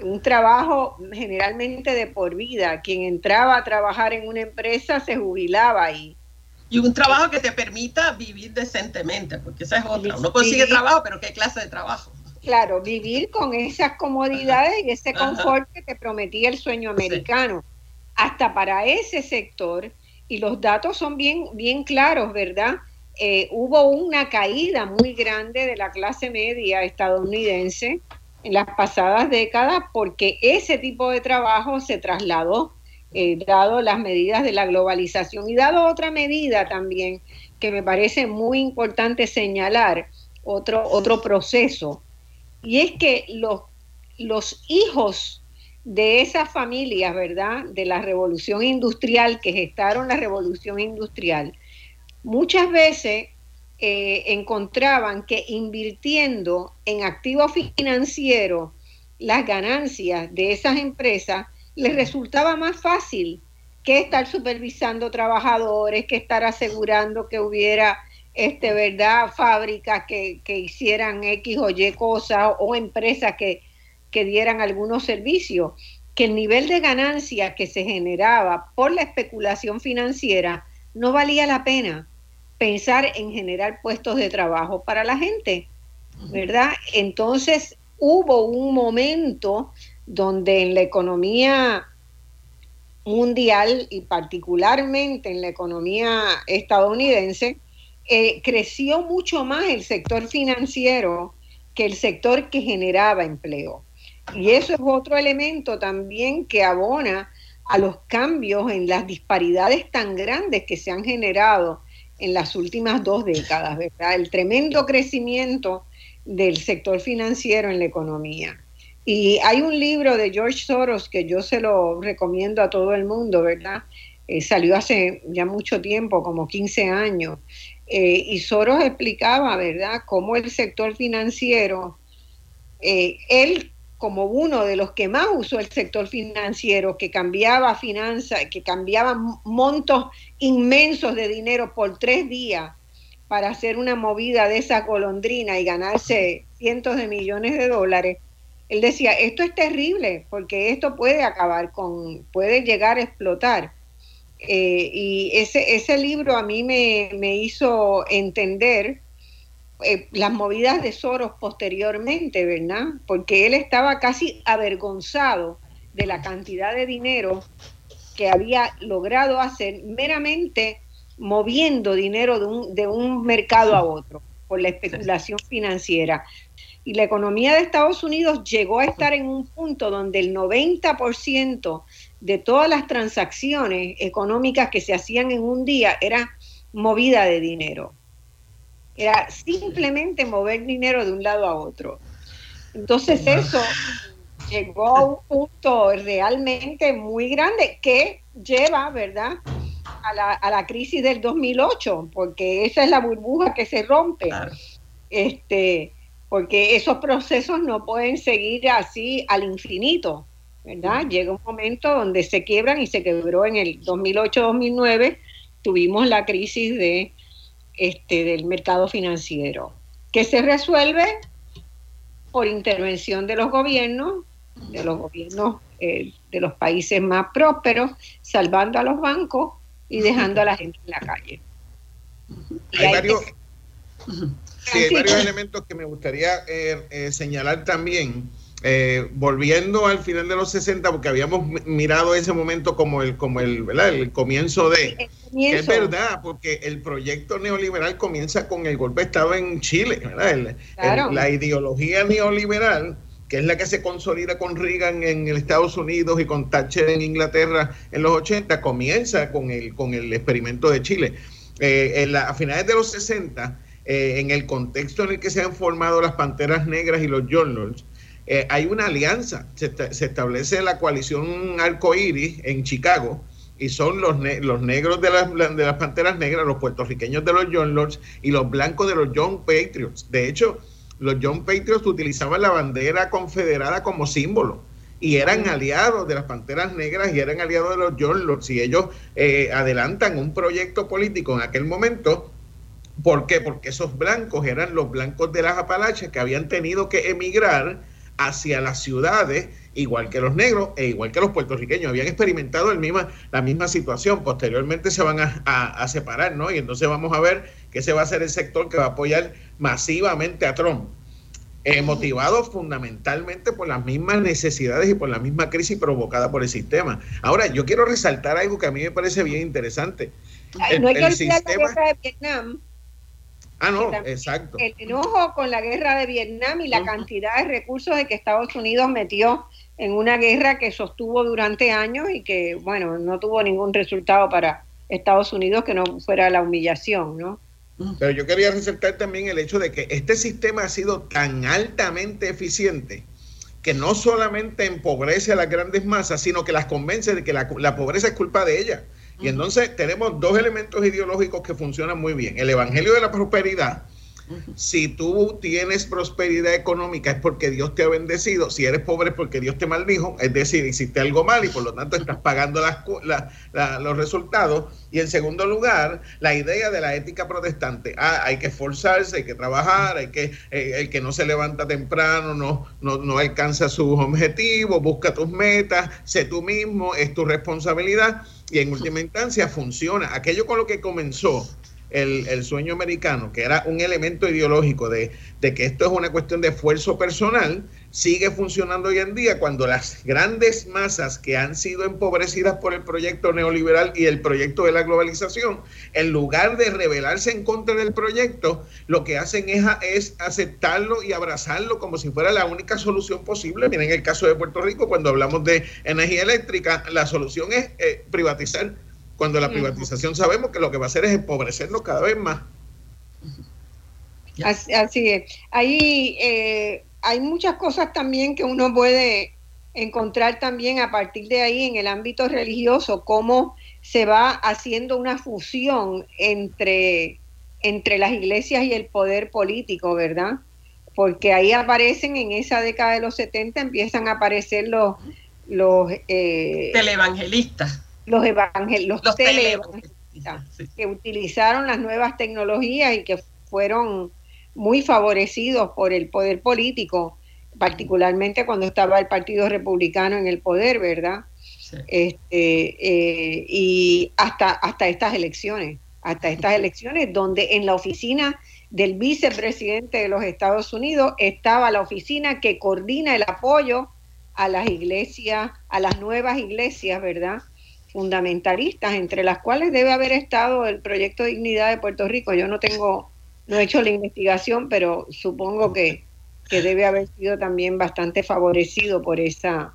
un trabajo generalmente de por vida, quien entraba a trabajar en una empresa se jubilaba y y un trabajo que te permita vivir decentemente, porque esa es otra. Uno consigue trabajo, pero ¿qué clase de trabajo? Claro, vivir con esas comodidades y ese confort que te prometía el sueño americano. Hasta para ese sector, y los datos son bien, bien claros, ¿verdad? Eh, hubo una caída muy grande de la clase media estadounidense en las pasadas décadas porque ese tipo de trabajo se trasladó eh, dado las medidas de la globalización y dado otra medida también que me parece muy importante señalar, otro, otro proceso, y es que los, los hijos de esas familias, ¿verdad? De la revolución industrial, que gestaron la revolución industrial, muchas veces eh, encontraban que invirtiendo en activos financieros las ganancias de esas empresas les resultaba más fácil que estar supervisando trabajadores, que estar asegurando que hubiera este, ¿verdad? fábricas que, hicieran X o Y cosas o empresas que, que dieran algunos servicios, que el nivel de ganancia que se generaba por la especulación financiera no valía la pena pensar en generar puestos de trabajo para la gente, ¿verdad? Entonces hubo un momento donde en la economía mundial y particularmente en la economía estadounidense, eh, creció mucho más el sector financiero que el sector que generaba empleo. Y eso es otro elemento también que abona a los cambios en las disparidades tan grandes que se han generado en las últimas dos décadas, ¿verdad? El tremendo crecimiento del sector financiero en la economía. Y hay un libro de George Soros que yo se lo recomiendo a todo el mundo, ¿verdad? Eh, salió hace ya mucho tiempo, como 15 años, eh, y Soros explicaba, ¿verdad?, cómo el sector financiero, eh, él como uno de los que más usó el sector financiero, que cambiaba finanzas, que cambiaba montos inmensos de dinero por tres días para hacer una movida de esa golondrina y ganarse cientos de millones de dólares, él decía, esto es terrible porque esto puede acabar con, puede llegar a explotar. Eh, y ese, ese libro a mí me, me hizo entender eh, las movidas de Soros posteriormente, ¿verdad? Porque él estaba casi avergonzado de la cantidad de dinero que había logrado hacer meramente moviendo dinero de un, de un mercado a otro por la especulación financiera. Y la economía de Estados Unidos llegó a estar en un punto donde el 90% de todas las transacciones económicas que se hacían en un día era movida de dinero. Era simplemente mover dinero de un lado a otro. Entonces eso llegó a un punto realmente muy grande que lleva, ¿verdad? A la, a la crisis del 2008, porque esa es la burbuja que se rompe. Este, porque esos procesos no pueden seguir así al infinito, ¿verdad? Llega un momento donde se quiebran y se quebró en el 2008-2009, tuvimos la crisis de este, del mercado financiero, que se resuelve por intervención de los gobiernos, de los gobiernos eh, de los países más prósperos, salvando a los bancos y dejando a la gente en la calle. Hay varios, hay varios elementos que me gustaría eh, eh, señalar también. Eh, volviendo al final de los 60, porque habíamos mirado ese momento como el, como el, ¿verdad? el comienzo de... es verdad, porque el proyecto neoliberal comienza con el golpe de Estado en Chile. la ideología neoliberal, que es la que se consolida con Reagan en el Estados Unidos y con Thatcher en Inglaterra en los 80, comienza con el, con el experimento de Chile. Eh, a finales de los 60, eh, en el contexto en el que se han formado las Panteras Negras y los Journals, eh, hay una alianza, se, establece la coalición arcoíris en Chicago y son los, los negros de las, de las Panteras Negras, los puertorriqueños de los John Lords y los blancos de los John Patriots. De hecho, los John Patriots utilizaban la bandera confederada como símbolo y eran aliados de las Panteras Negras y eran aliados de los John Lords y ellos eh, adelantan un proyecto político en aquel momento ¿Por qué? Porque esos blancos eran los blancos de las Apalaches que habían tenido que emigrar hacia las ciudades, igual que los negros e igual que los puertorriqueños. Habían experimentado el misma, la misma situación. Posteriormente se van a, separar, ¿no? Y entonces vamos a ver que ese va a ser el sector que va a apoyar masivamente a Trump. Eh, motivado fundamentalmente por las mismas necesidades y por la misma crisis provocada por el sistema. Ahora, yo quiero resaltar algo que a mí me parece bien interesante. no hay que olvidar la guerra de Vietnam Ah, no, exacto. El enojo con la guerra de Vietnam y la cantidad de recursos de que Estados Unidos metió en una guerra que sostuvo durante años y que, bueno, no tuvo ningún resultado para Estados Unidos que no fuera la humillación, ¿no? Pero yo quería resaltar también el hecho de que este sistema ha sido tan altamente eficiente que no solamente empobrece a las grandes masas, sino que las convence de que la, la pobreza es culpa de ellas. Y entonces tenemos dos elementos ideológicos que funcionan muy bien. El Evangelio de la Prosperidad. Si tú tienes prosperidad económica es porque Dios te ha bendecido. Si eres pobre es porque Dios te maldijo. Es decir, hiciste algo mal y por lo tanto estás pagando los resultados. Y en segundo lugar, la idea de la ética protestante. Ah, hay que esforzarse, hay que trabajar, hay que, eh, el que no se levanta temprano no, no, no alcanza sus objetivos, busca tus metas, sé tú mismo, es tu responsabilidad y en última instancia funciona. Aquello con lo que comenzó el, sueño americano, que era un elemento ideológico de, que esto es una cuestión de esfuerzo personal, sigue funcionando hoy en día cuando las grandes masas que han sido empobrecidas por el proyecto neoliberal y el proyecto de la globalización, en lugar de rebelarse en contra del proyecto, lo que hacen es, es aceptarlo y abrazarlo como si fuera la única solución posible. Miren el caso de Puerto Rico, cuando hablamos de energía eléctrica, la solución es eh, privatizar cuando la privatización sabemos que lo que va a hacer es empobrecernos cada vez más. Así, es. Ahí eh, hay muchas cosas también que uno puede encontrar también a partir de ahí en el ámbito religioso, cómo se va haciendo una fusión entre, entre las iglesias y el poder político, ¿verdad? Porque ahí aparecen en esa década de los 70, empiezan a aparecer los... los eh, televangelistas los, evangel los, que utilizaron las nuevas tecnologías y que fueron muy favorecidos por el poder político, particularmente cuando estaba el Partido Republicano en el poder, ¿verdad? Este, eh, y hasta, hasta estas elecciones, hasta estas elecciones donde en la oficina del vicepresidente de los Estados Unidos estaba la oficina que coordina el apoyo a las iglesias, a las nuevas iglesias, ¿verdad? Fundamentalistas, entre las cuales debe haber estado el proyecto Dignidad de Puerto Rico. Yo no tengo, no he hecho la investigación, pero supongo que, que debe haber sido también bastante favorecido por esa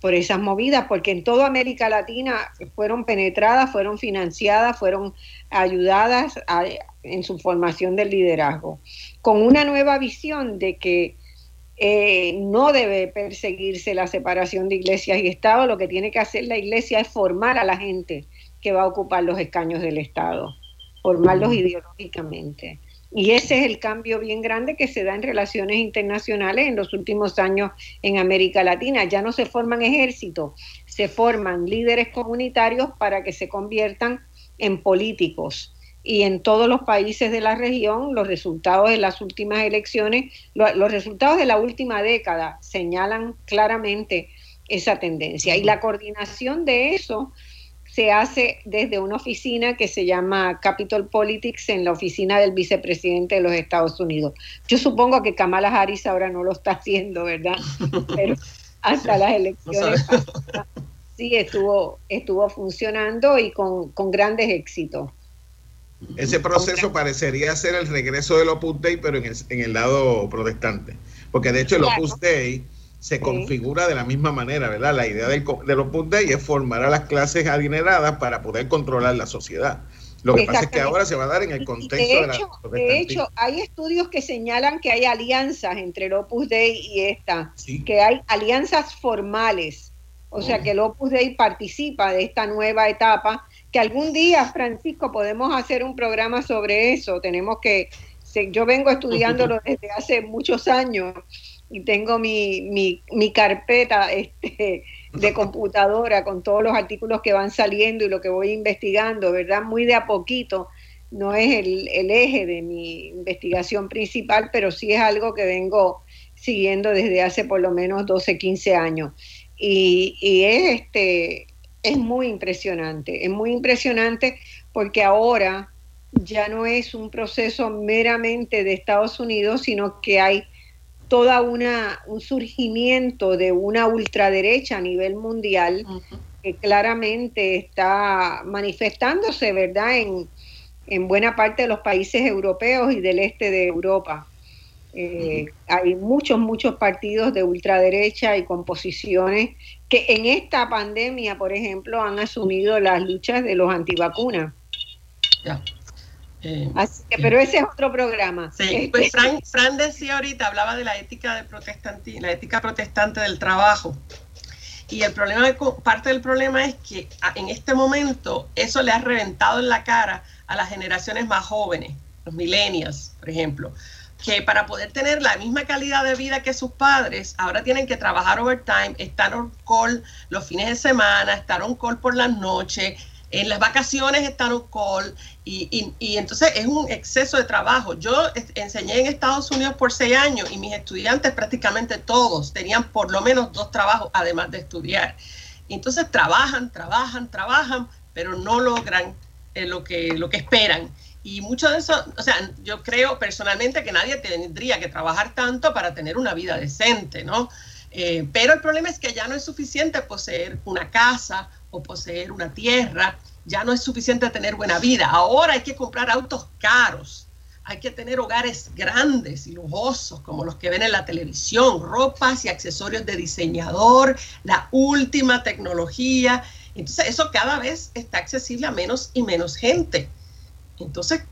por esas movidas, porque en toda América Latina fueron penetradas, fueron financiadas, fueron ayudadas en su formación del liderazgo, con una nueva visión de que eh, no debe perseguirse la separación de iglesias y Estado, lo que tiene que hacer la iglesia es formar a la gente que va a ocupar los escaños del Estado, formarlos ideológicamente. Y ese es el cambio bien grande que se da en relaciones internacionales en los últimos años en América Latina. Ya no se forman ejércitos, se forman líderes comunitarios para que se conviertan en políticos y en todos los países de la región los resultados de las últimas elecciones, los resultados de la última década señalan claramente esa tendencia. Y la coordinación de eso se hace desde una oficina que se llama Capital Politics en la oficina del vicepresidente de los Estados Unidos. Yo supongo que Kamala Harris ahora no lo está haciendo, ¿verdad? [LAUGHS] Pero hasta las elecciones sí estuvo, estuvo funcionando y con, con grandes éxitos. Ese proceso parecería ser el regreso del Opus Dei, pero en el, en el lado protestante. Porque de hecho el Opus Dei se configura de la misma manera, ¿verdad? La idea del, del Opus Dei es formar a las clases adineradas para poder controlar la sociedad. Lo que pasa es que ahora se va a dar en el contexto de, hecho, de, la De hecho, hay estudios que señalan que hay alianzas entre el Opus Dei y esta, que hay alianzas formales, o sea oh. que el Opus Dei participa de esta nueva etapa que algún día, Francisco, podemos hacer un programa sobre eso. Tenemos que, yo vengo estudiándolo desde hace muchos años y tengo mi, mi, mi carpeta este, de [LAUGHS] computadora con todos los artículos que van saliendo y lo que voy investigando, ¿verdad? Muy de a poquito. No es el, el eje de mi investigación principal, pero sí es algo que vengo siguiendo desde hace por lo menos 12, 15 años. Y, y es este es muy impresionante, es muy impresionante porque ahora ya no es un proceso meramente de Estados Unidos, sino que hay toda una un surgimiento de una ultraderecha a nivel mundial que claramente está manifestándose, ¿verdad? En, en buena parte de los países europeos y del este de Europa. Eh, hay muchos, muchos partidos de ultraderecha y composiciones que en esta pandemia, por ejemplo, han asumido las luchas de los antivacunas. Eh, Así que, pero ese es otro programa. Sí, este, pues Fran, Fran, decía ahorita, hablaba de la ética de protestanti, la ética protestante del trabajo. Y el problema, parte del problema es que en este momento eso le ha reventado en la cara a las generaciones más jóvenes, los millennials, por ejemplo que para poder tener la misma calidad de vida que sus padres, ahora tienen que trabajar overtime, estar on call los fines de semana, estar on call por las noches, en las vacaciones estar on call, y, y, entonces es un exceso de trabajo. Yo enseñé en Estados Unidos por seis años y mis estudiantes prácticamente todos tenían por lo menos dos trabajos además de estudiar. entonces trabajan, trabajan, trabajan, pero no logran eh, lo, que, lo que esperan Y mucho de eso, o sea, yo creo personalmente que nadie tendría que trabajar tanto para tener una vida decente, ¿no? Eh, pero el problema es que ya no es suficiente poseer una casa o poseer una tierra, ya no es suficiente tener buena vida. Ahora hay que comprar autos caros, hay que tener hogares grandes y lujosos como los que ven en la televisión, ropas y accesorios de diseñador, la última tecnología. Entonces eso cada vez está accesible a menos y menos gente. Entonces,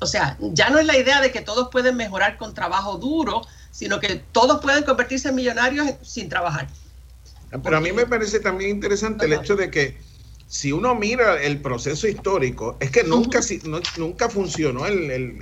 o sea, ya no es la idea de que todos pueden mejorar con trabajo duro, sino que todos pueden convertirse en millonarios sin trabajar. Pero a mí me parece también interesante el hecho de que si uno mira el proceso histórico, es que nunca, nunca funcionó el,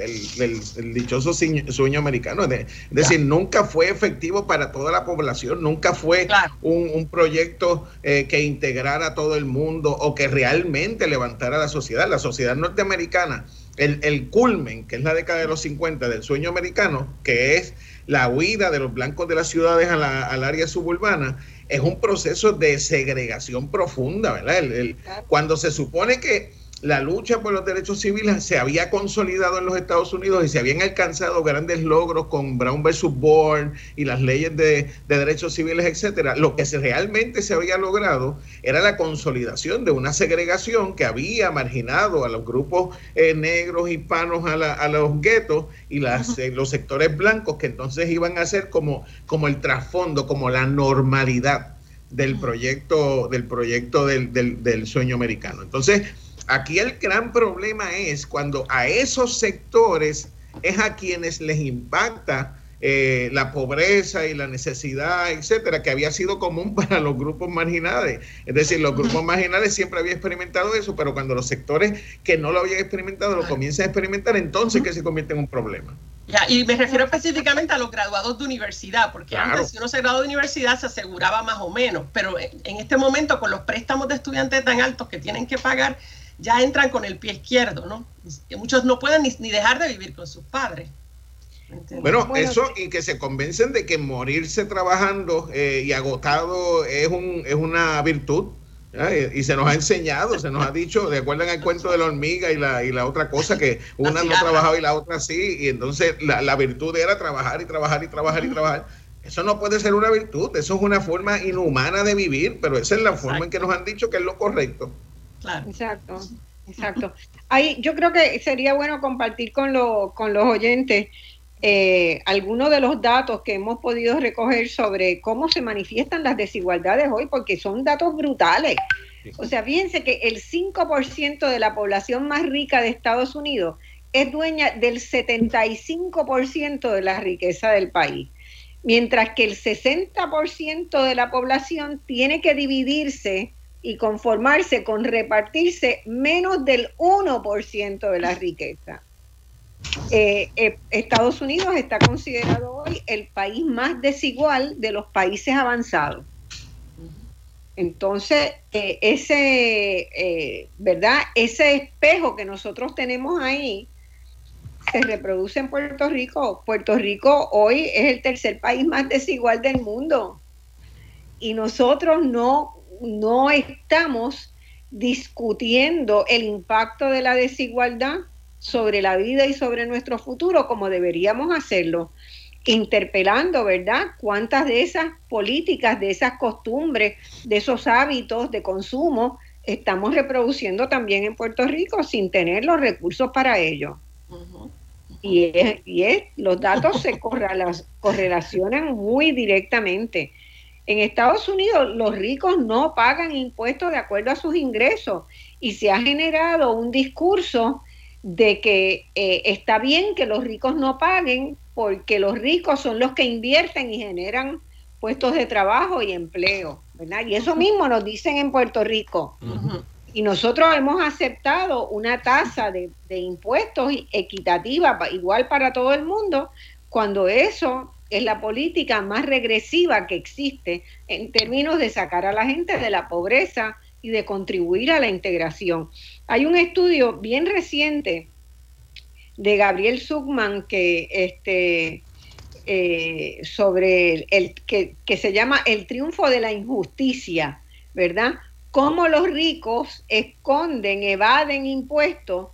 dichoso sueño americano. Es decir, nunca fue efectivo para toda la población, nunca fue un, proyecto eh, que integrara a todo el mundo o que realmente levantara la sociedad. La sociedad norteamericana, el, culmen, que es la década de los 50 del sueño americano, que es la huida de los blancos de las ciudades al área suburbana, es un proceso de segregación profunda, ¿verdad? cuando se supone que la lucha por los derechos civiles se había consolidado en los Estados Unidos y se habían alcanzado grandes logros con Brown versus Bourne y las leyes de, derechos civiles, etcétera. Lo que se, realmente se había logrado era la consolidación de una segregación que había marginado a los grupos eh, negros, hispanos, a, los guetos y las, eh, los sectores blancos que entonces iban a ser como, como el trasfondo, como la normalidad del proyecto, del proyecto del, del sueño americano. Entonces, Aquí el gran problema es cuando a esos sectores es a quienes les impacta eh, la pobreza y la necesidad, etcétera, que había sido común [LAUGHS] para los grupos marginales. Es decir, los grupos marginales siempre habían experimentado eso, pero cuando los sectores que no lo habían experimentado lo comienzan a experimentar, entonces que se convierte en un problema. Ya, y me refiero específicamente a los graduados de universidad, porque antes si uno se graduó de universidad se aseguraba más o menos, pero en este momento con los préstamos de estudiantes tan altos que tienen que pagar, ya entran con el pie izquierdo, ¿no? Que muchos no pueden ni, dejar de vivir con sus padres. Bueno, eso y que se convencen de que morirse trabajando eh, y agotado es, un, es una virtud. Y, se nos ha enseñado, se nos ha dicho, de acuerdo al cuento de la hormiga y la, y la otra cosa, que una no trabajaba y la otra sí, y entonces la, virtud era trabajar y trabajar y trabajar y trabajar. Eso no puede ser una virtud, eso es una forma inhumana de vivir, pero esa es la forma en que nos han dicho que es lo correcto. Exacto, exacto. Ahí, yo creo que sería bueno compartir con, con los oyentes eh, algunos de los datos que hemos podido recoger sobre cómo se manifiestan las desigualdades hoy, porque son datos brutales. O sea, fíjense que el 5% de la población más rica de Estados Unidos es dueña del 75% de la riqueza del país, mientras que el 60% de la población tiene que dividirse y conformarse con repartirse menos del 1% de la riqueza. Eh, eh, Estados Unidos está considerado hoy el país más desigual de los países avanzados. Entonces, eh, ese, ¿verdad? Ese espejo que nosotros tenemos ahí se reproduce en Puerto Rico. Puerto Rico hoy es el tercer país más desigual del mundo. Y nosotros no no estamos discutiendo el impacto de la desigualdad sobre la vida y sobre nuestro futuro como deberíamos hacerlo, interpelando, ¿verdad? ¿Cuántas de esas políticas, de esas costumbres, de esos hábitos de consumo estamos reproduciendo también en Puerto Rico sin tener los recursos para ello? Y, es, los datos se [LAUGHS] correlacionan muy directamente. En Estados Unidos los ricos no pagan impuestos de acuerdo a sus ingresos y se ha generado un discurso de que eh, está bien que los ricos no paguen porque los ricos son los que invierten y generan puestos de trabajo y empleo, ¿verdad? Y eso mismo nos dicen en Puerto Rico. Y nosotros hemos aceptado una tasa de, de impuestos equitativa, igual para todo el mundo, cuando eso es la política más regresiva que existe en términos de sacar a la gente de la pobreza y de contribuir a la integración. Hay un estudio bien reciente de Gabriel Zuckman que este eh, sobre el, que, que se llama El triunfo de la injusticia, ¿verdad? cómo los ricos esconden, evaden impuestos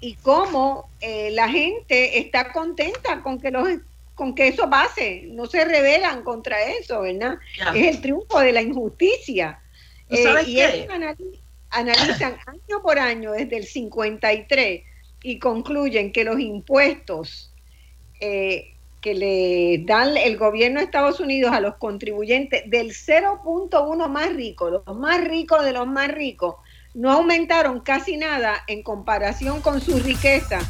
y cómo eh, la gente está contenta con que los con que eso pase, no se rebelan contra eso, ¿verdad? Es el triunfo de la injusticia. Eh, y ellos analizan [LAUGHS] año por año desde el 53 y concluyen que los impuestos eh, que le dan el gobierno de Estados Unidos a los contribuyentes del 0.1 más rico, los más ricos de los más ricos, no aumentaron casi nada en comparación con su riqueza,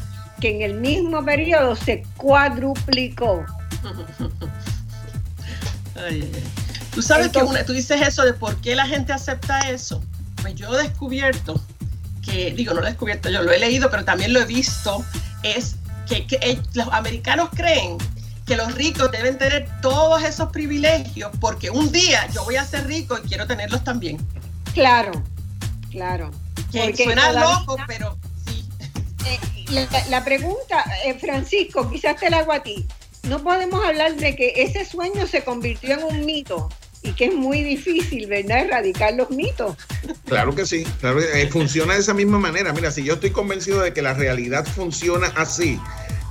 que en el mismo periodo se cuadruplicó. [LAUGHS] Tú sabes que tú dices eso de por qué la gente acepta eso. Pues yo he descubierto que, digo, no lo he descubierto, yo lo he leído, pero también lo he visto, es que, que los americanos creen que los ricos deben tener todos esos privilegios porque un día yo voy a ser rico y quiero tenerlos también. Claro, claro. Que suena loco, pero sí. Eh, la, pregunta, eh, Francisco, quizás te la hago a ti. No podemos hablar de que ese sueño se convirtió en un mito y que es muy difícil, ¿verdad?, erradicar los mitos. Claro que sí, eh, funciona de esa misma manera. Mira, si yo estoy convencido de que la realidad funciona así,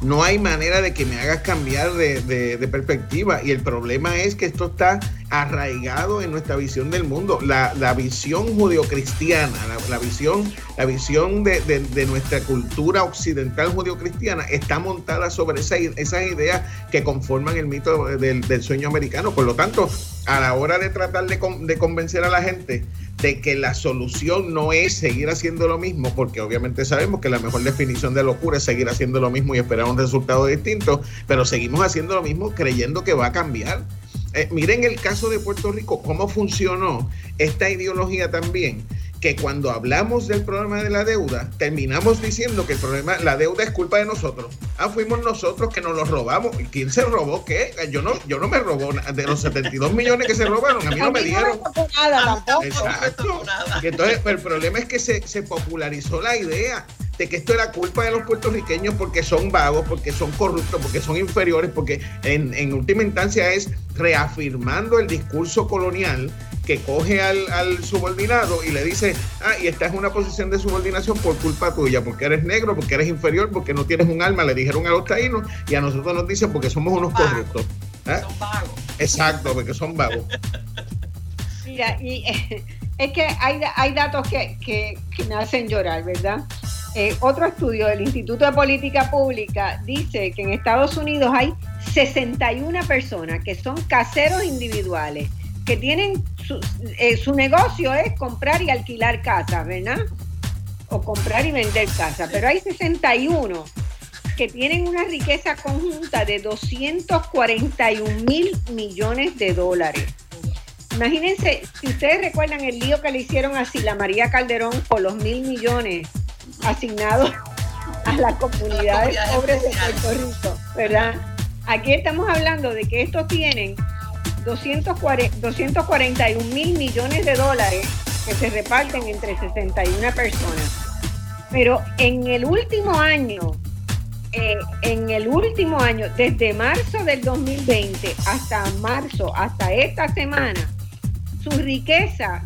no hay manera de que me hagas cambiar de, perspectiva. Y el problema es que esto está arraigado en nuestra visión del mundo. La, visión judio-cristiana, la, visión, la visión de, nuestra cultura occidental judio-cristiana está montada sobre esa, esas ideas que conforman el mito del, del, sueño americano. Por lo tanto, a la hora de tratar de convencer a la gente de que la solución no es seguir haciendo lo mismo, porque obviamente sabemos que la mejor definición de locura es seguir haciendo lo mismo y esperar un resultado distinto, pero seguimos haciendo lo mismo creyendo que va a cambiar. Eh, miren el caso de Puerto Rico, cómo funcionó esta ideología también que cuando hablamos del problema de la deuda, terminamos diciendo que el problema, la deuda es culpa de nosotros. Ah, fuimos nosotros que nos lo robamos. ¿Y quién se robó qué? Yo no, yo no me robó de los 72 millones que se robaron, a mí no me dieron. Nada, Exacto. entonces, el problema es que se, se popularizó la idea de que esto era culpa de los puertorriqueños porque son vagos, porque son corruptos, porque son inferiores, porque en, en última instancia es reafirmando el discurso colonial que coge al, subordinado y le dice, ah, y esta es una posición de subordinación por culpa tuya, porque eres negro, porque eres inferior, porque no tienes un alma, le dijeron a los taínos, y a nosotros nos dicen porque somos unos corruptos. ¿Ah? Son vagos. Exacto, porque son vagos. [LAUGHS] Mira, y [LAUGHS] es que hay, hay datos que, que, me hacen llorar, ¿verdad? Eh, otro estudio del Instituto de Política Pública dice que en Estados Unidos hay 61 personas que son caseros individuales que tienen eh, su, negocio es comprar y alquilar casas, ¿verdad? O comprar y vender casas. Pero hay 61 que tienen una riqueza conjunta de 241 mil millones de dólares. Imagínense, si ustedes recuerdan el lío que le hicieron a Sila María Calderón por los mil millones asignados [LAUGHS] a las comunidades pobres de Puerto Rico, ¿verdad? Aquí estamos hablando de que estos tienen 241 mil millones de dólares que se reparten entre 61 personas. Pero en el último año, eh, en el último año, desde marzo del 2020 hasta marzo, hasta esta semana, su riqueza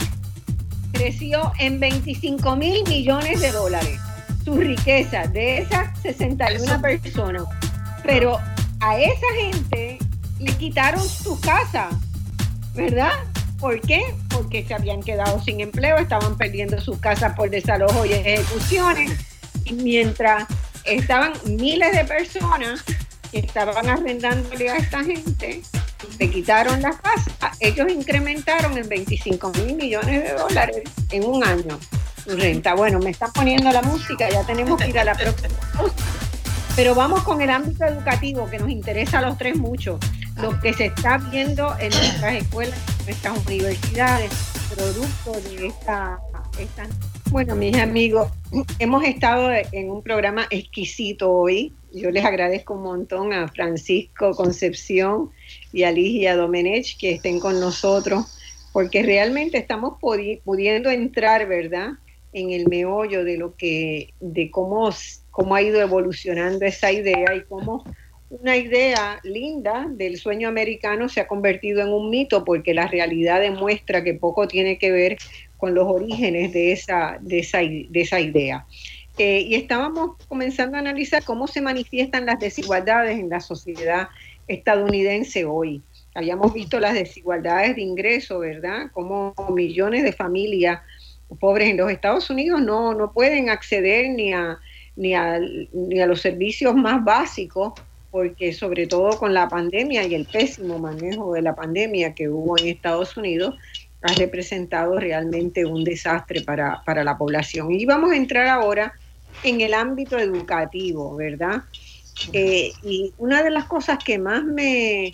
creció en 25 mil millones de dólares. Su riqueza de esas 61 personas. Pero a esa gente le quitaron su casa, ¿verdad? ¿Por qué? Porque se habían quedado sin empleo, estaban perdiendo sus casas por desalojo y ejecuciones. Y mientras estaban miles de personas que estaban arrendándole a esta gente, le quitaron las casas, ellos incrementaron en 25 mil millones de dólares en un año su renta. Bueno, me están poniendo la música, ya tenemos que ir a la próxima. Pero vamos con el ámbito educativo que nos interesa a los tres mucho lo que se está viendo en nuestras escuelas, en nuestras universidades, producto de esta... Bueno, mis amigos, hemos estado en un programa exquisito hoy. Yo les agradezco un montón a Francisco Concepción y a Ligia Domenech que estén con nosotros, porque realmente estamos pudiendo entrar, ¿verdad?, en el meollo de lo que, de cómo, cómo ha ido evolucionando esa idea y cómo una idea linda del sueño americano se ha convertido en un mito porque la realidad demuestra que poco tiene que ver con los orígenes de esa, de esa, de esa idea. Eh, y estábamos comenzando a analizar cómo se manifiestan las desigualdades en la sociedad estadounidense hoy. Habíamos visto las desigualdades de ingreso, ¿verdad? Como millones de familias pobres en los Estados Unidos no, no pueden acceder ni a, ni, a, ni a los servicios más básicos, porque sobre todo con la pandemia y el pésimo manejo de la pandemia que hubo en Estados Unidos, ha representado realmente un desastre para, para la población. Y vamos a entrar ahora en el ámbito educativo, ¿verdad? Eh, y una de las cosas que más me,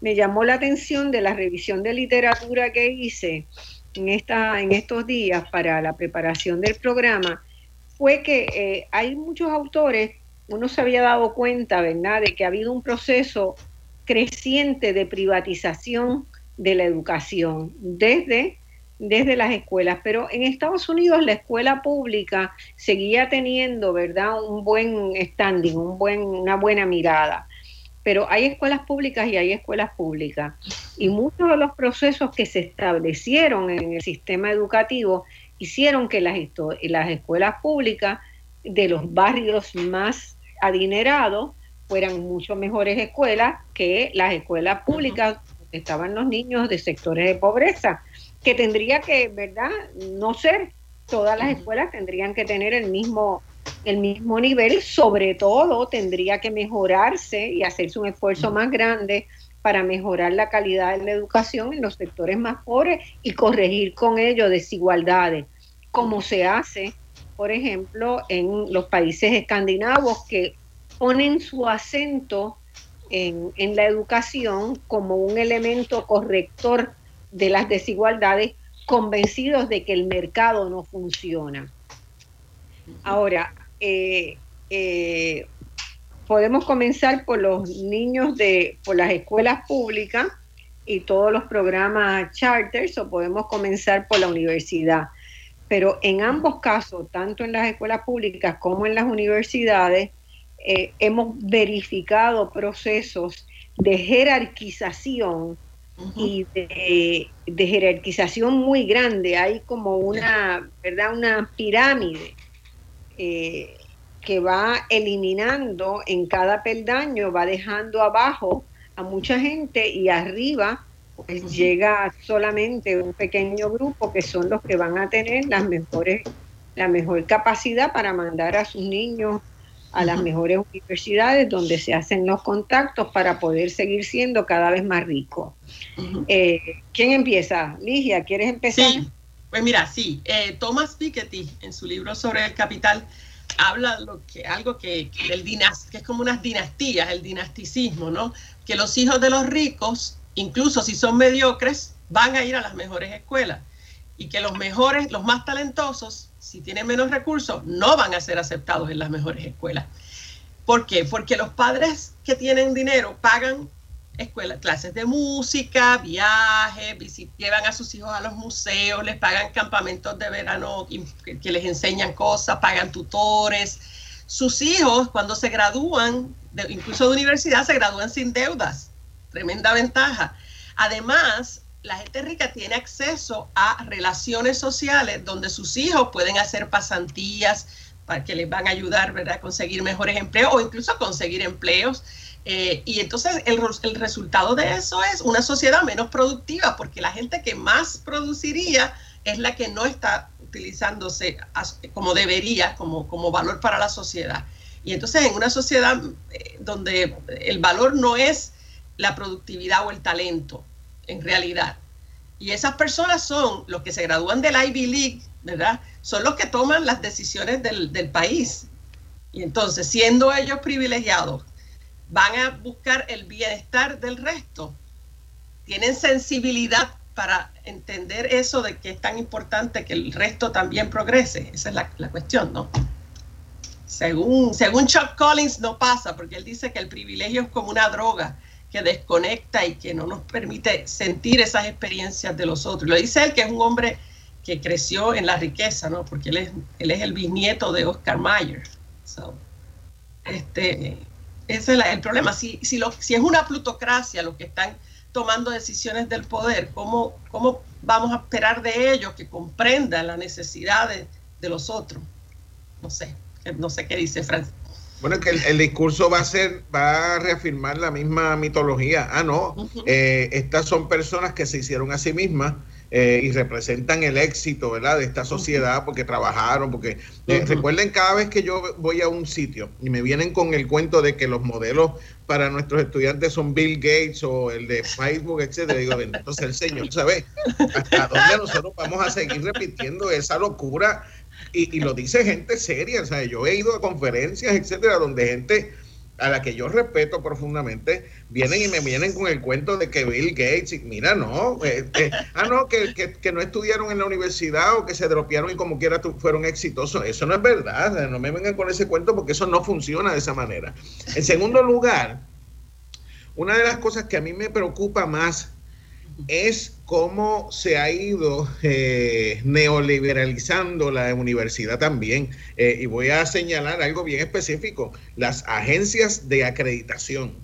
llamó la atención de la revisión de literatura que hice en, esta, en estos días para la preparación del programa fue que eh, hay muchos autores, uno se había dado cuenta, ¿verdad?, de que ha habido un proceso creciente de privatización de la educación desde desde las escuelas, pero en Estados Unidos la escuela pública seguía teniendo, ¿verdad?, un buen standing, un buen, una buena mirada. Pero hay escuelas públicas y hay escuelas públicas. Y muchos de los procesos que se establecieron en el sistema educativo hicieron que las, las escuelas públicas de los barrios más adinerados fueran mucho mejores escuelas que las escuelas públicas donde estaban los niños de sectores de pobreza que tendría que, ¿verdad? No ser, todas las escuelas tendrían que tener el mismo, el mismo nivel, sobre todo tendría que mejorarse y hacerse un esfuerzo más grande para mejorar la calidad de la educación en los sectores más pobres y corregir con ello desigualdades, como se hace, por ejemplo, en los países escandinavos que ponen su acento en, en la educación como un elemento corrector de las desigualdades convencidos de que el mercado no funciona. Ahora, eh, eh, podemos comenzar por los niños de, por las escuelas públicas y todos los programas charters o podemos comenzar por la universidad. Pero en ambos casos, tanto en las escuelas públicas como en las universidades, eh, hemos verificado procesos de jerarquización y de, jerarquización muy grande. Hay como una, ¿verdad? Una pirámide eh, que va eliminando en cada peldaño, va dejando abajo a mucha gente y arriba pues llega solamente un pequeño grupo que son los que van a tener las mejores, la mejor capacidad para mandar a sus niños a las mejores universidades donde se hacen los contactos para poder seguir siendo cada vez más rico. Eh, ¿Quién empieza? Ligia, ¿quieres empezar? Sí, pues mira, sí, eh, Thomas Piketty en su libro sobre el capital habla lo que algo que, que, que es como unas dinastías, el dinasticismo, ¿no? Que los hijos de los ricos, incluso si son mediocres, van a ir a las mejores escuelas y que los mejores, los más talentosos, si tienen menos recursos, no van a ser aceptados en las mejores escuelas. ¿Por qué? Porque los padres que tienen dinero pagan escuelas, clases de música, viajes, llevan a sus hijos a los museos, les pagan campamentos de verano que les enseñan cosas, pagan tutores. Sus hijos, cuando se gradúan, incluso de universidad, se gradúan sin deudas. Tremenda ventaja. Además, la gente rica tiene acceso a relaciones sociales donde sus hijos pueden hacer pasantías para que les van a ayudar ¿verdad? a conseguir mejores empleos o incluso a conseguir empleos. Eh, y entonces el, el, resultado de eso es una sociedad menos productiva porque la gente que más produciría es la que no está utilizándose como debería, como, como valor para la sociedad. Y entonces en una sociedad eh, donde el valor no es la productividad o el talento, en realidad. Y esas personas son los que se gradúan del Ivy League, ¿verdad? Son los que toman las decisiones del, país. Y entonces, siendo ellos privilegiados, van a buscar el bienestar del resto. Tienen sensibilidad para entender eso de que es tan importante que el resto también progrese. Esa es la, la cuestión, ¿no? Según, según Chuck Collins no pasa, porque él dice que el privilegio es como una droga que desconecta y que no nos permite sentir esas experiencias de los otros. Lo dice él, que es un hombre que creció en la riqueza, ¿no? Porque él es, el bisnieto de Oscar Mayer. este, ese es el problema. Si, es una plutocracia los que están tomando decisiones del poder, ¿cómo, cómo vamos a esperar de ellos que comprendan las necesidades de los otros? No sé, no sé qué dice Francis. Bueno, que el, discurso va a ser, va a reafirmar la misma mitología. Ah, no, eh, estas son personas que se hicieron a sí mismas eh, y representan el éxito, ¿verdad? De esta sociedad porque trabajaron, porque eh, recuerden cada vez que yo voy a un sitio y me vienen con el cuento de que los modelos para nuestros estudiantes son Bill Gates o el de Facebook, etcétera. Digo, entonces el señor sabe hasta dónde nosotros vamos a seguir repitiendo esa locura y, lo dice gente seria, o sea, yo he ido a conferencias, etcétera, donde gente a la que yo respeto profundamente, vienen y me vienen con el cuento de que Bill Gates, mira, no, eh, eh, ah, no, que, que, no estudiaron en la universidad o que se dropearon y como quiera fueron exitosos. Eso no es verdad, no me vengan con ese cuento porque eso no funciona de esa manera. En segundo lugar, una de las cosas que a mí me preocupa más es cómo se ha ido eh, neoliberalizando la universidad también. Eh, y voy a señalar algo bien específico, las agencias de acreditación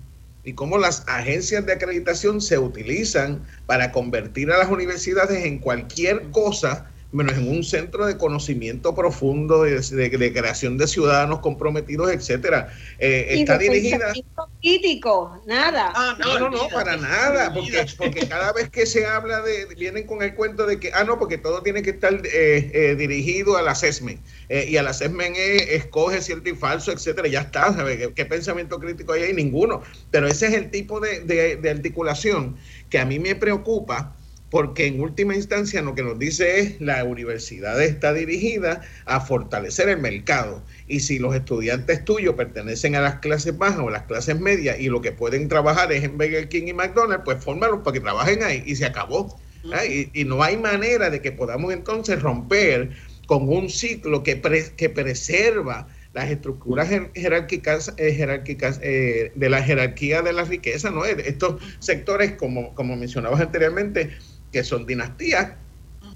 y cómo las agencias de acreditación se utilizan para convertir a las universidades en cualquier cosa menos en un centro de conocimiento profundo, de, creación de ciudadanos comprometidos, etcétera. Eh, está dirigida. político, nada. Ah, no, no, no, para nada, porque, porque cada vez que se habla de, vienen con el cuento de que, ah, no, porque todo tiene que estar eh, eh, dirigido al assessment. y al assessment escoge cierto y falso, etcétera, ya está, ¿sabe? ¿Qué, pensamiento crítico hay ahí? Ninguno. Pero ese es el tipo de, de articulación que a mí me preocupa porque en última instancia lo que nos dice es la universidad está dirigida a fortalecer el mercado y si los estudiantes tuyos pertenecen a las clases bajas o las clases medias y lo que pueden trabajar es en Burger King y McDonald's, pues fórmalos para que trabajen ahí y se acabó. Y, y, no hay manera de que podamos entonces romper con un ciclo que, que preserva las estructuras jerárquicas, eh, jerárquicas eh, de la jerarquía de la riqueza, ¿no? Estos sectores, como, como mencionabas anteriormente, que son dinastías,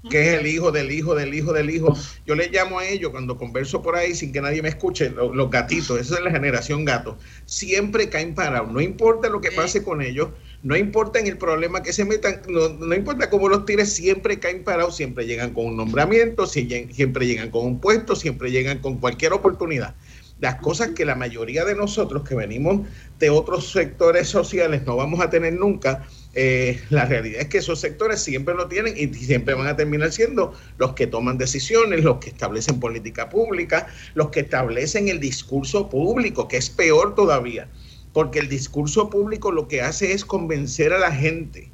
que es el hijo del hijo del hijo del hijo. Yo le llamo a ellos cuando converso por ahí sin que nadie me escuche, los, gatitos, esa es la generación gato. Siempre caen parados, no importa lo que pase con ellos, no importa en el problema que se metan, no, importa cómo los tires, siempre caen parados, siempre llegan con un nombramiento, siempre llegan con un puesto, siempre llegan con cualquier oportunidad. Las cosas que la mayoría de nosotros que venimos de otros sectores sociales no vamos a tener nunca, eh, la realidad es que esos sectores siempre lo tienen y siempre van a terminar siendo los que toman decisiones, los que establecen política pública, los que establecen el discurso público, que es peor todavía, porque el discurso público lo que hace es convencer a la gente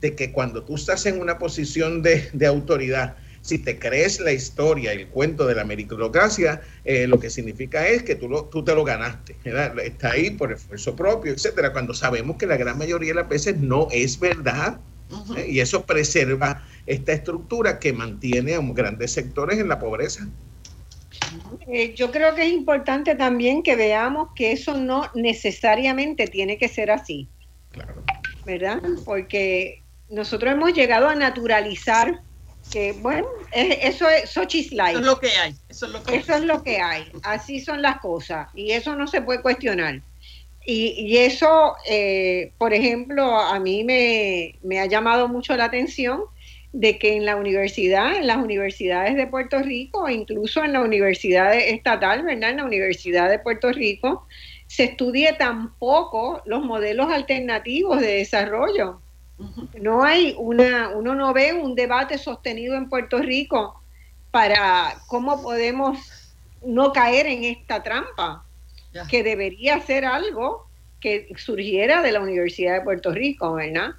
de que cuando tú estás en una posición de, de autoridad, si te crees la historia, el cuento de la meritocracia, eh, lo que significa es que tú, lo, tú te lo ganaste. Está ahí por esfuerzo propio, etcétera, cuando sabemos que la gran mayoría de las veces no es verdad. ¿eh? Y eso preserva esta estructura que mantiene a grandes sectores en la pobreza. Eh, yo creo que es importante también que veamos que eso no necesariamente tiene que ser así. Claro. ¿Verdad? Porque nosotros hemos llegado a naturalizar que bueno, eso es Sochi's Life. Eso es lo que hay. Eso es lo que, hay. Así son las cosas. Y eso no se puede cuestionar. Y, eso, eh, por ejemplo, a mí me, me, ha llamado mucho la atención de que en la universidad, en las universidades de Puerto Rico, incluso en la universidad estatal, ¿verdad? En la Universidad de Puerto Rico, se estudie tampoco los modelos alternativos de desarrollo. No hay una, uno no ve un debate sostenido en Puerto Rico para cómo podemos no caer en esta trampa, que debería ser algo que surgiera de la Universidad de Puerto Rico, ¿verdad?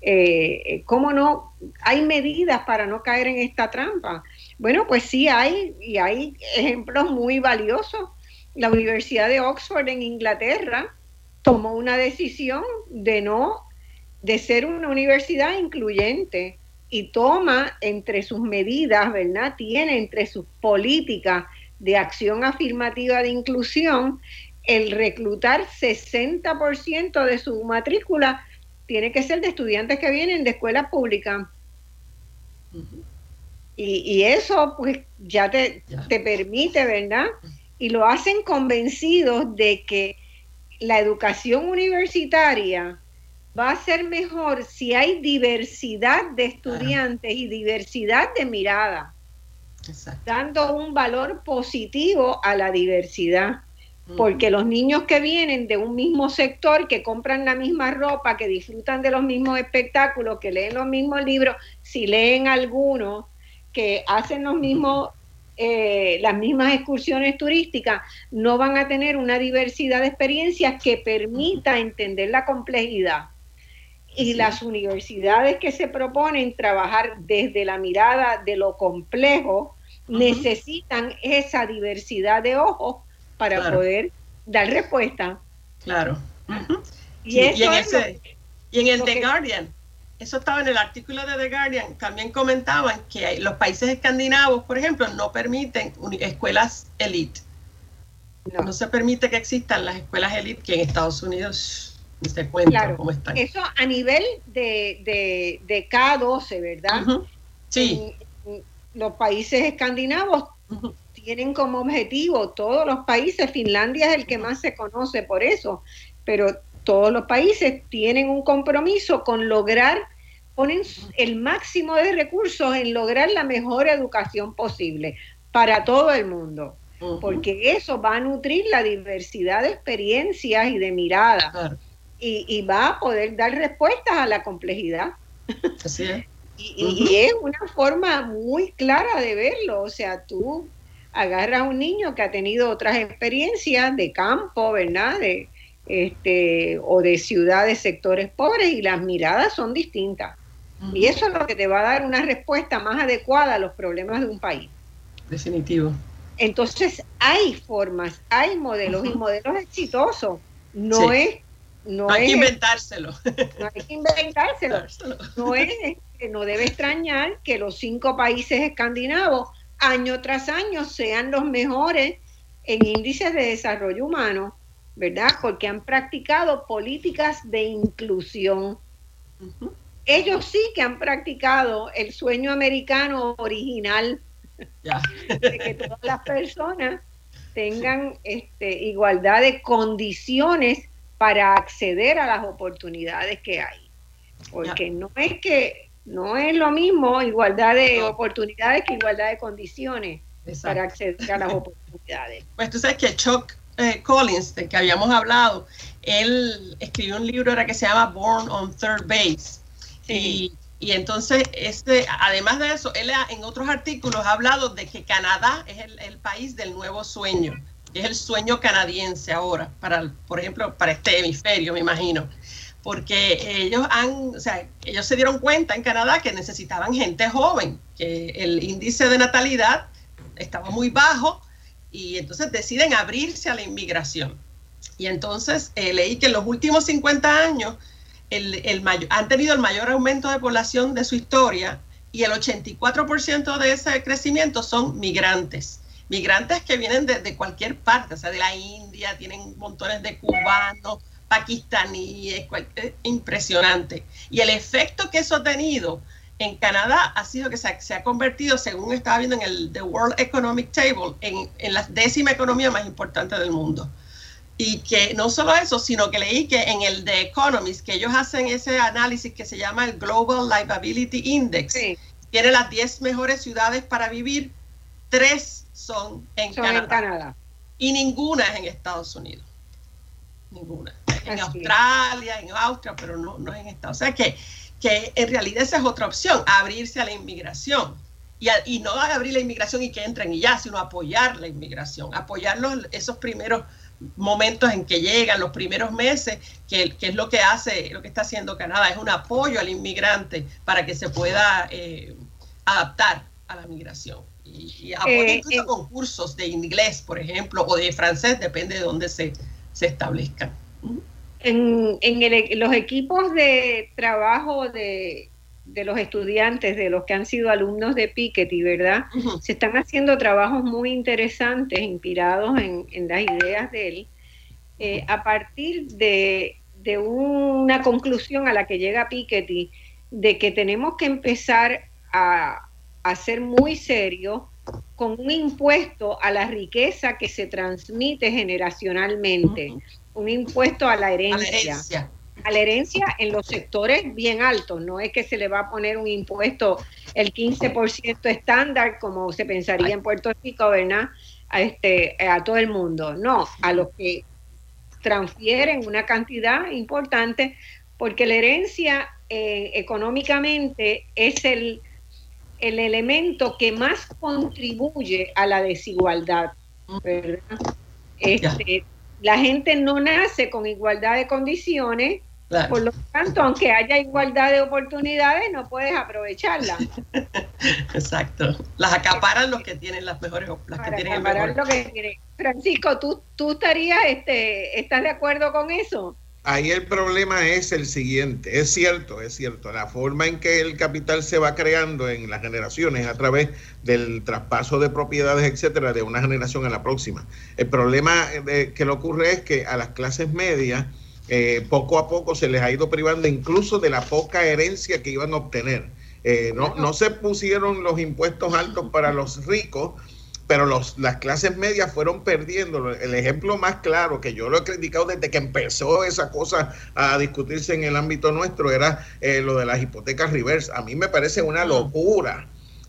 Eh, ¿Cómo no? Hay medidas para no caer en esta trampa. Bueno, pues sí hay, y hay ejemplos muy valiosos. La Universidad de Oxford en Inglaterra tomó una decisión de no de ser una universidad incluyente y toma entre sus medidas, ¿verdad? Tiene entre sus políticas de acción afirmativa de inclusión el reclutar 60% de su matrícula tiene que ser de estudiantes que vienen de escuelas públicas. y, eso pues ya te, te permite, ¿verdad? Y lo hacen convencidos de que la educación universitaria va a ser mejor si hay diversidad de estudiantes y diversidad de mirada, dando un valor positivo a la diversidad. Porque los niños que vienen de un mismo sector, que compran la misma ropa, que disfrutan de los mismos espectáculos, que leen los mismos libros, si leen algunos, que hacen los mismos eh, las mismas excursiones turísticas no van a tener una diversidad de experiencias que permita entender la complejidad y las universidades que se proponen trabajar desde la mirada de lo complejo necesitan esa diversidad de ojos para poder dar respuesta. Claro. y, en el The Guardian, eso estaba en el artículo de The Guardian, también comentaban que los países escandinavos, por ejemplo, no permiten escuelas elite. No. se permite que existan las escuelas elite que en Estados Unidos se cuenta cómo están. Eso a nivel de, de, K12, ¿verdad? Sí. los países escandinavos tienen como objetivo, todos los países, Finlandia es el que más se conoce por eso, pero todos los países tienen un compromiso con lograr, ponen el máximo de recursos en lograr la mejor educación posible para todo el mundo. Porque eso va a nutrir la diversidad de experiencias y de miradas y, va a poder dar respuestas a la complejidad. Así es. y, es una forma muy clara de verlo. O sea, tú agarras a un niño que ha tenido otras experiencias de campo, ¿verdad? De, este, o de ciudades, sectores pobres, y las miradas son distintas. Y eso es lo que te va a dar una respuesta más adecuada a los problemas de un país. Definitivo. Entonces, hay formas, hay modelos y modelos exitosos. No es no, hay que inventárselo. No hay que inventárselo. No, es, no debe extrañar que los cinco países escandinavos año tras año sean los mejores en índices de desarrollo humano, ¿verdad? Porque han practicado políticas de inclusión. Ellos sí que han practicado el sueño americano original de que todas las personas tengan este, igualdad de condiciones para acceder a las oportunidades que hay. Porque no es que no es lo mismo igualdad de oportunidades que igualdad de condiciones para acceder a las [LAUGHS] oportunidades. Pues tú sabes que Chuck eh, Collins, de que habíamos hablado, él escribió un libro ahora que se llama Born on Third Base. Y, entonces, este, además de eso, él en otros artículos ha hablado de que Canadá es el, el país del nuevo sueño es el sueño canadiense ahora, para, por ejemplo, para este hemisferio, me imagino. Porque ellos han, o sea, ellos se dieron cuenta en Canadá que necesitaban gente joven, que el índice de natalidad estaba muy bajo y entonces deciden abrirse a la inmigración. Y entonces eh, leí que en los últimos 50 años han tenido el mayor aumento de población de su historia y el 84% de ese crecimiento son migrantes migrantes que vienen de, cualquier parte, o sea, de la India, tienen montones de cubanos, pakistaníes, impresionante. Y el efecto que eso ha tenido en Canadá ha sido que se ha, convertido, según estaba viendo en el The World Economic Table, en, en, la décima economía más importante del mundo. Y que no solo eso, sino que leí que en el The Economist, que ellos hacen ese análisis que se llama el Global Livability Index, tiene las 10 mejores ciudades para vivir, tres son en, Canadá. Y ninguna es en Estados Unidos. Ninguna. En Australia, en Austria, pero no, no es en Estados Unidos. O sea que, que en realidad esa es otra opción, abrirse a la inmigración. Y, y, no abrir la inmigración y que entren y ya, sino apoyar la inmigración, apoyar esos primeros momentos en que llegan, los primeros meses, que, que, es lo que hace, lo que está haciendo Canadá, es un apoyo al inmigrante para que se pueda eh, adaptar a la migración y, apoya eh, incluso con cursos de inglés, por ejemplo, o de francés, depende de dónde se, se establezcan. En, en los equipos de trabajo de, de, los estudiantes, de los que han sido alumnos de Piketty, ¿verdad? Se están haciendo trabajos muy interesantes, inspirados en, en las ideas de él, eh, a partir de, de, una conclusión a la que llega Piketty, de que tenemos que empezar a, a ser muy serio con un impuesto a la riqueza que se transmite generacionalmente, un impuesto a la herencia. a la herencia en los sectores bien altos. No es que se le va a poner un impuesto el 15% estándar como se pensaría en Puerto Rico, ¿verdad? A, este, a todo el mundo. No, a los que transfieren una cantidad importante, porque la herencia eh, económicamente es el, el elemento que más contribuye a la desigualdad. Este, la gente no nace con igualdad de condiciones, por lo tanto, aunque haya igualdad de oportunidades, no puedes aprovecharla. [LAUGHS] Exacto. Las acaparan los que tienen las mejores las que tienen lo que Francisco, ¿tú, tú estarías, este, ¿estás de acuerdo con eso? Ahí el problema es el siguiente, es cierto, es cierto, la forma en que el capital se va creando en las generaciones a través del traspaso de propiedades, etcétera, de una generación a la próxima. El problema de, que le ocurre es que a las clases medias eh, poco a poco se les ha ido privando incluso de la poca herencia que iban a obtener. Eh, no, no se pusieron los impuestos altos para los ricos, pero los, las clases medias fueron perdiendo. El ejemplo más claro que yo lo he criticado desde que empezó esa cosa a discutirse en el ámbito nuestro era eh, lo de las hipotecas reverse. A mí me parece una locura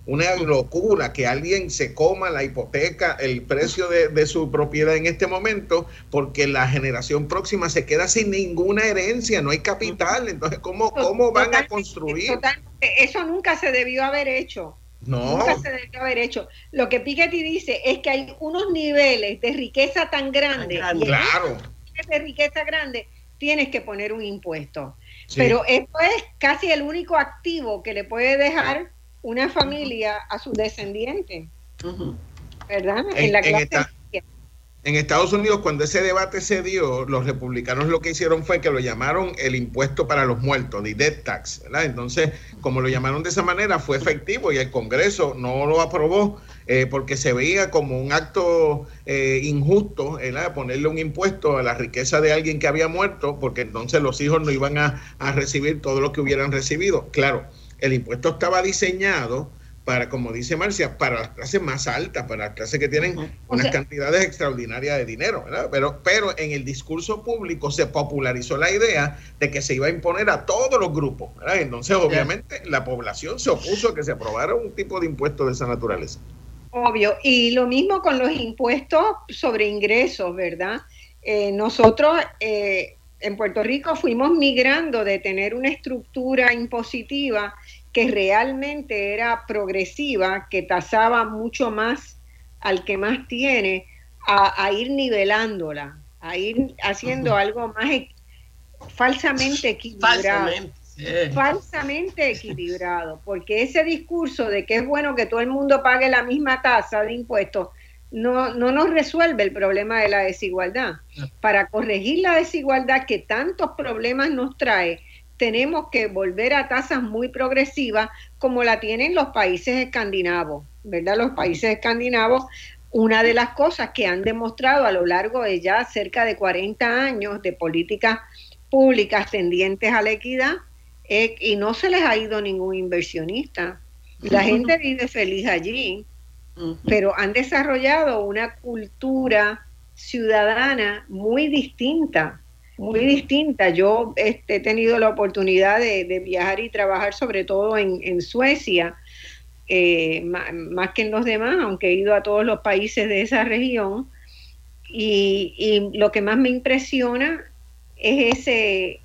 una locura que alguien se coma la hipoteca, el precio de, su propiedad en este momento, porque la generación próxima se queda sin ninguna herencia, no hay capital. Entonces, ¿cómo, cómo van a construir? Eso nunca se debió haber hecho. No. Nunca se debió haber hecho. Lo que Piketty dice es que hay unos niveles de riqueza tan grandes. claro. De riqueza grande, tienes que poner un impuesto. Pero esto es casi el único activo que le puede dejar una familia a sus descendientes. ¿Verdad? En, la en Estados Unidos, cuando ese debate se dio, los republicanos lo que hicieron fue que lo llamaron el impuesto para los muertos, the death tax. ¿verdad? Entonces, como lo llamaron de esa manera, fue efectivo y el Congreso no lo aprobó eh, porque se veía como un acto eh, injusto ponerle un impuesto a la riqueza de alguien que había muerto, porque entonces los hijos no iban a recibir todo lo que hubieran recibido. Claro, el impuesto estaba diseñado para, como dice Marcia, para las clases más altas, para las clases que tienen unas cantidades extraordinarias de dinero, ¿verdad? Pero, pero en el discurso público se popularizó la idea de que se iba a imponer a todos los grupos, ¿verdad? Entonces, obviamente, la población se opuso a que se aprobara un tipo de impuesto de esa naturaleza. Obvio, y lo mismo con los impuestos sobre ingresos, ¿verdad? Eh, nosotros eh, en Puerto Rico fuimos migrando de tener una estructura impositiva que realmente era progresiva, que tasaba mucho más al que más tiene, a, ir nivelándola, a ir haciendo algo más falsamente equilibrado. Falsamente, equilibrado, porque ese discurso de que es bueno que todo el mundo pague la misma tasa de impuestos no, no nos resuelve el problema de la desigualdad. Para corregir la desigualdad que tantos problemas nos trae, tenemos que volver a tasas muy progresivas como la tienen los países escandinavos, ¿verdad? Los países escandinavos, una de las cosas que han demostrado a lo largo de ya cerca de 40 años de políticas públicas tendientes a la equidad, y no se les ha ido ningún inversionista. La gente vive feliz allí, pero han desarrollado una cultura ciudadana muy distinta muy distinta. Yo este, he tenido la oportunidad de, viajar y trabajar sobre todo en, Suecia, eh, más, que en los demás, aunque he ido a todos los países de esa región. Y, lo que más me impresiona es ese,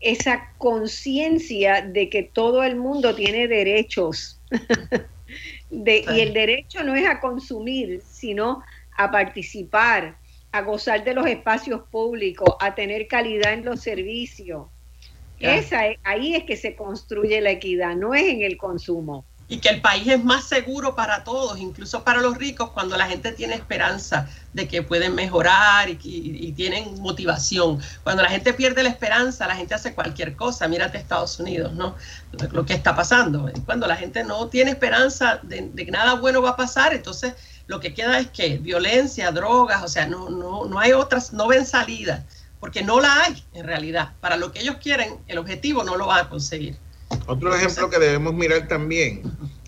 esa conciencia de que todo el mundo tiene derechos. [LAUGHS] y el derecho no es a consumir, sino a participar, a gozar de los espacios públicos, a tener calidad en los servicios. Esa ahí es que se construye la equidad, no es en el consumo. Y que el país es más seguro para todos, incluso para los ricos, cuando la gente tiene esperanza de que pueden mejorar y, y, tienen motivación. Cuando la gente pierde la esperanza, la gente hace cualquier cosa. Mírate Estados Unidos, ¿no? Lo, que está pasando. Cuando la gente no tiene esperanza de que nada bueno va a pasar, entonces lo que queda es que violencia, drogas, o sea, no, no, no hay otras, no ven salida, porque no la hay en realidad. Para lo que ellos quieren, el objetivo no lo van a conseguir. Otro ejemplo que debemos mirar también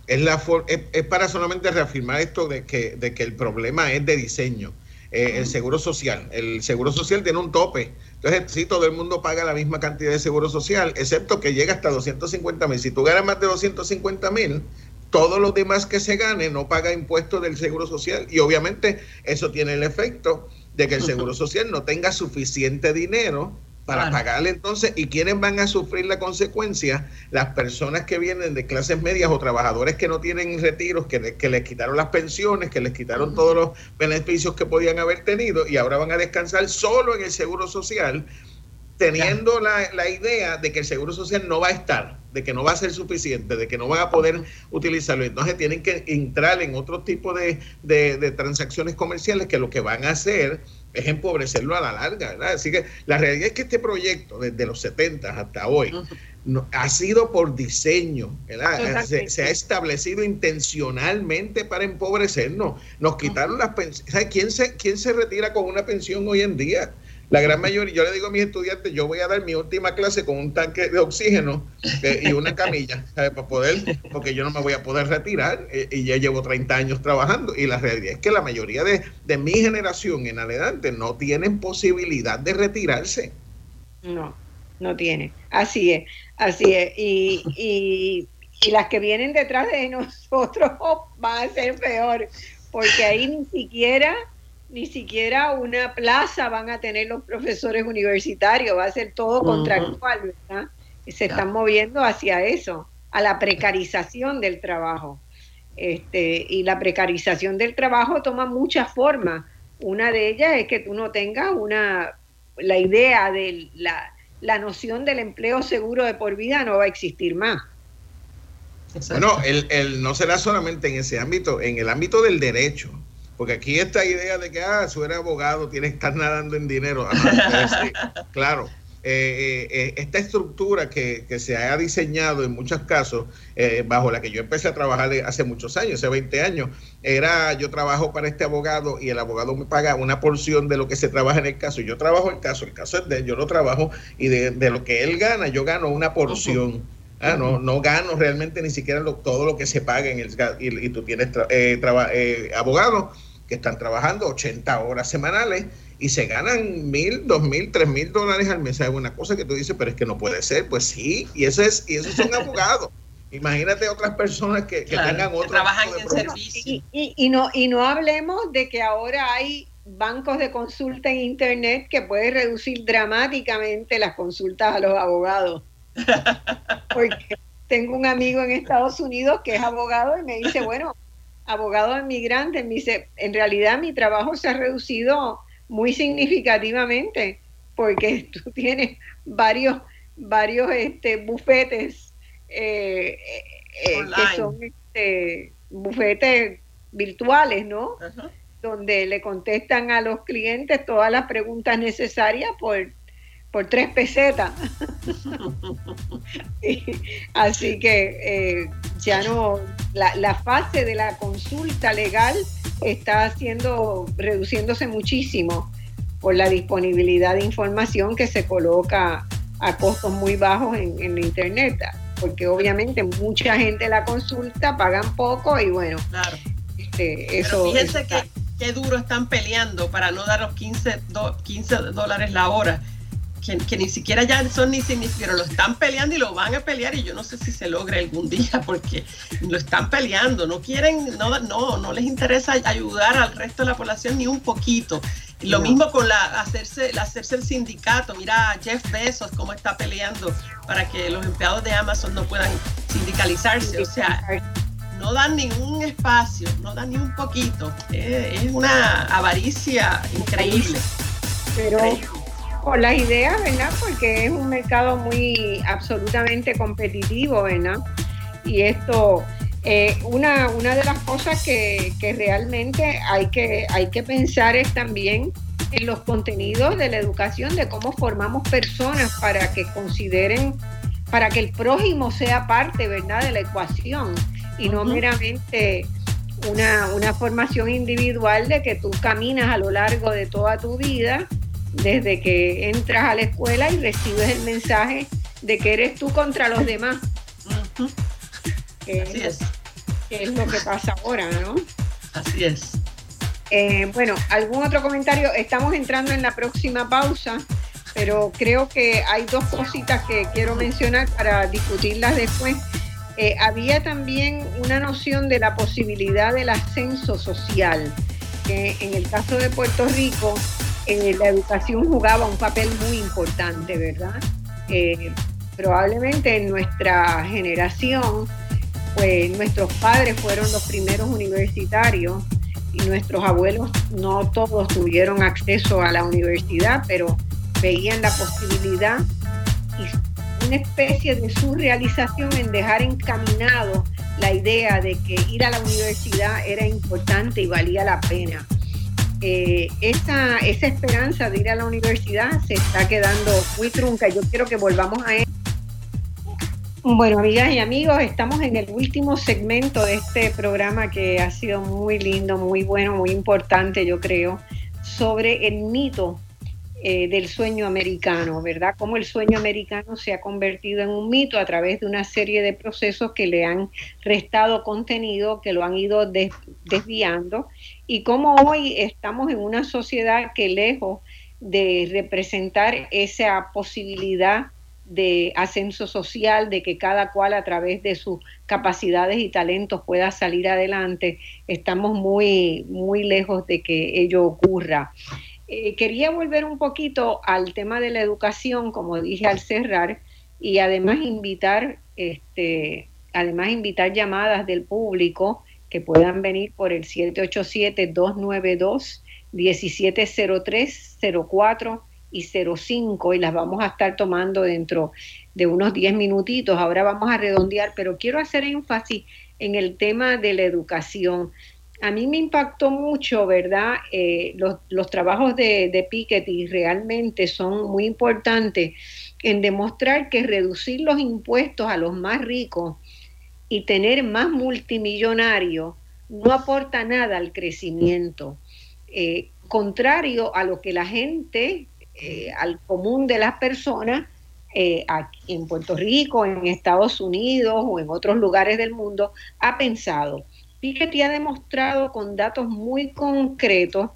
es, la es, para solamente reafirmar esto de que, de que el problema es de diseño. Eh, el seguro social. El seguro social tiene un tope Entonces, sí, todo el mundo paga la misma cantidad de seguro social, excepto que llega hasta 250 mil. Si tú ganas más de 250 mil, todos los demás que se gane no paga impuestos del seguro social. Y obviamente eso tiene el efecto de que el seguro [LAUGHS] social no tenga suficiente dinero para pagarle entonces, ¿y quiénes van a sufrir la consecuencia? Las personas que vienen de clases medias o trabajadores que no tienen retiros, que, que les quitaron las pensiones, que les quitaron todos los beneficios que podían haber tenido y ahora van a descansar solo en el seguro social, teniendo la, la, idea de que el seguro social no va a estar, de que no va a ser suficiente, de que no van a poder utilizarlo. Entonces tienen que entrar en otro tipo de, de, de transacciones comerciales que lo que van a hacer es empobrecerlo a la larga, ¿verdad? Así que la realidad es que este proyecto, desde los 70 hasta hoy, no, ha sido por diseño, ¿verdad? Se, ha establecido intencionalmente para empobrecernos. Nos quitaron las pensiones. ¿Quién se, ¿Quién se retira con una pensión hoy en día? La gran mayoría, yo le digo a mis estudiantes, yo voy a dar mi última clase con un tanque de oxígeno eh, y una [LAUGHS] camilla, para poder, porque yo no me voy a poder retirar eh, y ya llevo 30 años trabajando. Y la realidad es que la mayoría de, de mi generación en adelante no tienen posibilidad de retirarse. No, no tiene. Así es, así es. Y, y, y las que vienen detrás de nosotros [LAUGHS] van a ser peor, porque ahí ni siquiera ni siquiera una plaza van a tener los profesores universitarios, va a ser todo contractual, ¿verdad? Se están moviendo hacia eso, a la precarización del trabajo. Este, y la precarización del trabajo toma muchas formas. Una de ellas es que tú no tengas una, la idea de la, la noción del empleo seguro de por vida no va a existir más. Bueno, el, el, no será solamente en ese ámbito, en el ámbito del derecho. Porque aquí esta idea de que, ah, si eres abogado, tienes que estar nadando en dinero. Ah, [LAUGHS] claro. Eh, eh, eh, esta estructura que, que, se ha diseñado en muchos casos, eh, bajo la que yo empecé a trabajar hace muchos años, hace 20 años, era yo trabajo para este abogado y el abogado me paga una porción de lo que se trabaja en el caso. Yo trabajo el caso, el caso es de él, yo lo trabajo y de, de lo que él gana, yo gano una porción. Ah, no, no gano realmente ni siquiera lo, todo lo que se paga en el y, y tú tienes eh, eh, abogados que están trabajando 80 horas semanales y se ganan mil, dos mil, tres mil dólares al mes. Es una cosa que tú dices, pero es que no puede ser. Pues sí, y eso es, y esos son abogados. Imagínate otras personas que, que tengan otro trabajan en servicio. Y, y, no, y no hablemos de que ahora hay bancos de consulta en internet que puede reducir dramáticamente las consultas a los abogados. [LAUGHS] Porque tengo un amigo en Estados Unidos que es abogado y me dice, bueno, abogado inmigrante, me dice, en realidad mi trabajo se ha reducido muy significativamente porque [LAUGHS] tú tienes varios, varios este, bufetes eh, eh, que son este, bufetes virtuales, ¿no? Donde le contestan a los clientes todas las preguntas necesarias por por tres pesetas. [LAUGHS] Así que eh, ya no, la, la, fase de la consulta legal está haciendo, reduciéndose muchísimo por la disponibilidad de información que se coloca a costos muy bajos en, en Internet, porque obviamente mucha gente la consulta, pagan poco y bueno, claro. este, eso... Pero fíjense que qué duro están peleando para no dar los 15, do, 15 dólares la hora que, ni siquiera ya son ni significativos, lo están peleando y lo van a pelear y yo no sé si se logra algún día [LAUGHS] porque lo están peleando, no quieren, no, no, no les interesa ayudar al resto de la población ni un poquito. Lo mismo con la hacerse, hacerse el sindicato, mira Jeff Bezos cómo está peleando para que los empleados de Amazon no puedan sindicalizarse, o sea, no dan ningún espacio, no dan ni un poquito, es, una avaricia increíble. Pero por las ideas, ¿verdad? Porque es un mercado muy absolutamente competitivo, ¿verdad? Y esto, eh, una, una de las cosas que, que, realmente hay que, hay que pensar es también en los contenidos de la educación, de cómo formamos personas para que consideren, para que el prójimo sea parte, ¿verdad?, de la ecuación y no meramente una, una formación individual de que tú caminas a lo largo de toda tu vida desde que entras a la escuela y recibes el mensaje de que eres tú contra los demás. Así es. Que es lo que pasa ahora, ¿no? Así es. Eh, bueno, ¿algún otro comentario? Estamos entrando en la próxima pausa. pero creo que hay dos cositas que quiero mencionar para discutirlas después. Eh, había también una noción de la posibilidad del ascenso social, que en el caso de Puerto Rico eh, la educación jugaba un papel muy importante, ¿verdad? Eh, probablemente en nuestra generación, pues nuestros padres fueron los primeros universitarios y nuestros abuelos no todos tuvieron acceso a la universidad, pero veían la posibilidad y una especie de surrealización en dejar encaminado la idea de que ir a la universidad era importante y valía la pena. Eh, esa, esa esperanza de ir a la universidad se está quedando muy trunca. Yo quiero que volvamos a él. Bueno, amigas y amigos, estamos en el último segmento de este programa que ha sido muy lindo, muy bueno, muy importante, yo creo, sobre el mito eh, del sueño americano, ¿verdad? Cómo el sueño americano se ha convertido en un mito a través de una serie de procesos que le han restado contenido, que lo han ido desviando, y cómo hoy estamos en una sociedad que lejos de representar esa posibilidad de ascenso social, de que cada cual a través de sus capacidades y talentos pueda salir adelante, estamos muy, muy lejos de que ello ocurra. Eh, quería volver un poquito al tema de la educación, como dije al cerrar, y además invitar, este, además invitar llamadas del público que puedan venir por el 787-292-1703, 04 y 05 y las vamos a estar tomando dentro de unos 10 minutitos. Ahora vamos a redondear, pero quiero hacer énfasis en el tema de la educación. A mí me impactó mucho, ¿verdad? Eh, los, trabajos de, de Piketty realmente son muy importantes en demostrar que reducir los impuestos a los más ricos y tener más multimillonarios no aporta nada al crecimiento. Eh, contrario a lo que la gente eh, al común de las personas eh, en Puerto Rico, en Estados Unidos o en otros lugares del mundo, ha pensado. Piketty ha demostrado con datos muy concretos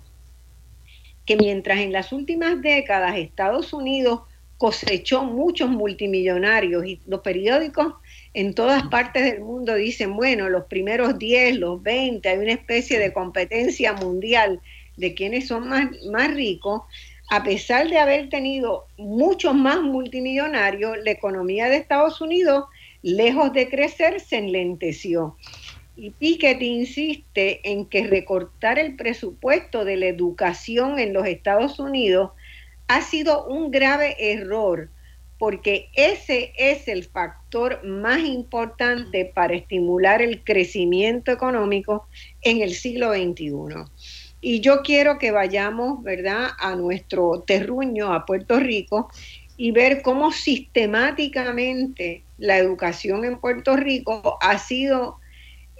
que mientras en las últimas décadas Estados Unidos cosechó muchos multimillonarios y los periódicos en todas partes del mundo dicen, bueno, los primeros 10, los 20, hay una especie de competencia mundial de quienes son más, más ricos, a pesar de haber tenido muchos más multimillonarios, la economía de Estados Unidos, lejos de crecer, se enlenteció. Y Piketty insiste en que recortar el presupuesto de la educación en los Estados Unidos ha sido un grave error, porque ese es el factor más importante para estimular el crecimiento económico en el siglo XXI. Y yo quiero que vayamos, ¿verdad?, a nuestro terruño, a Puerto Rico, y ver cómo sistemáticamente la educación en Puerto Rico ha sido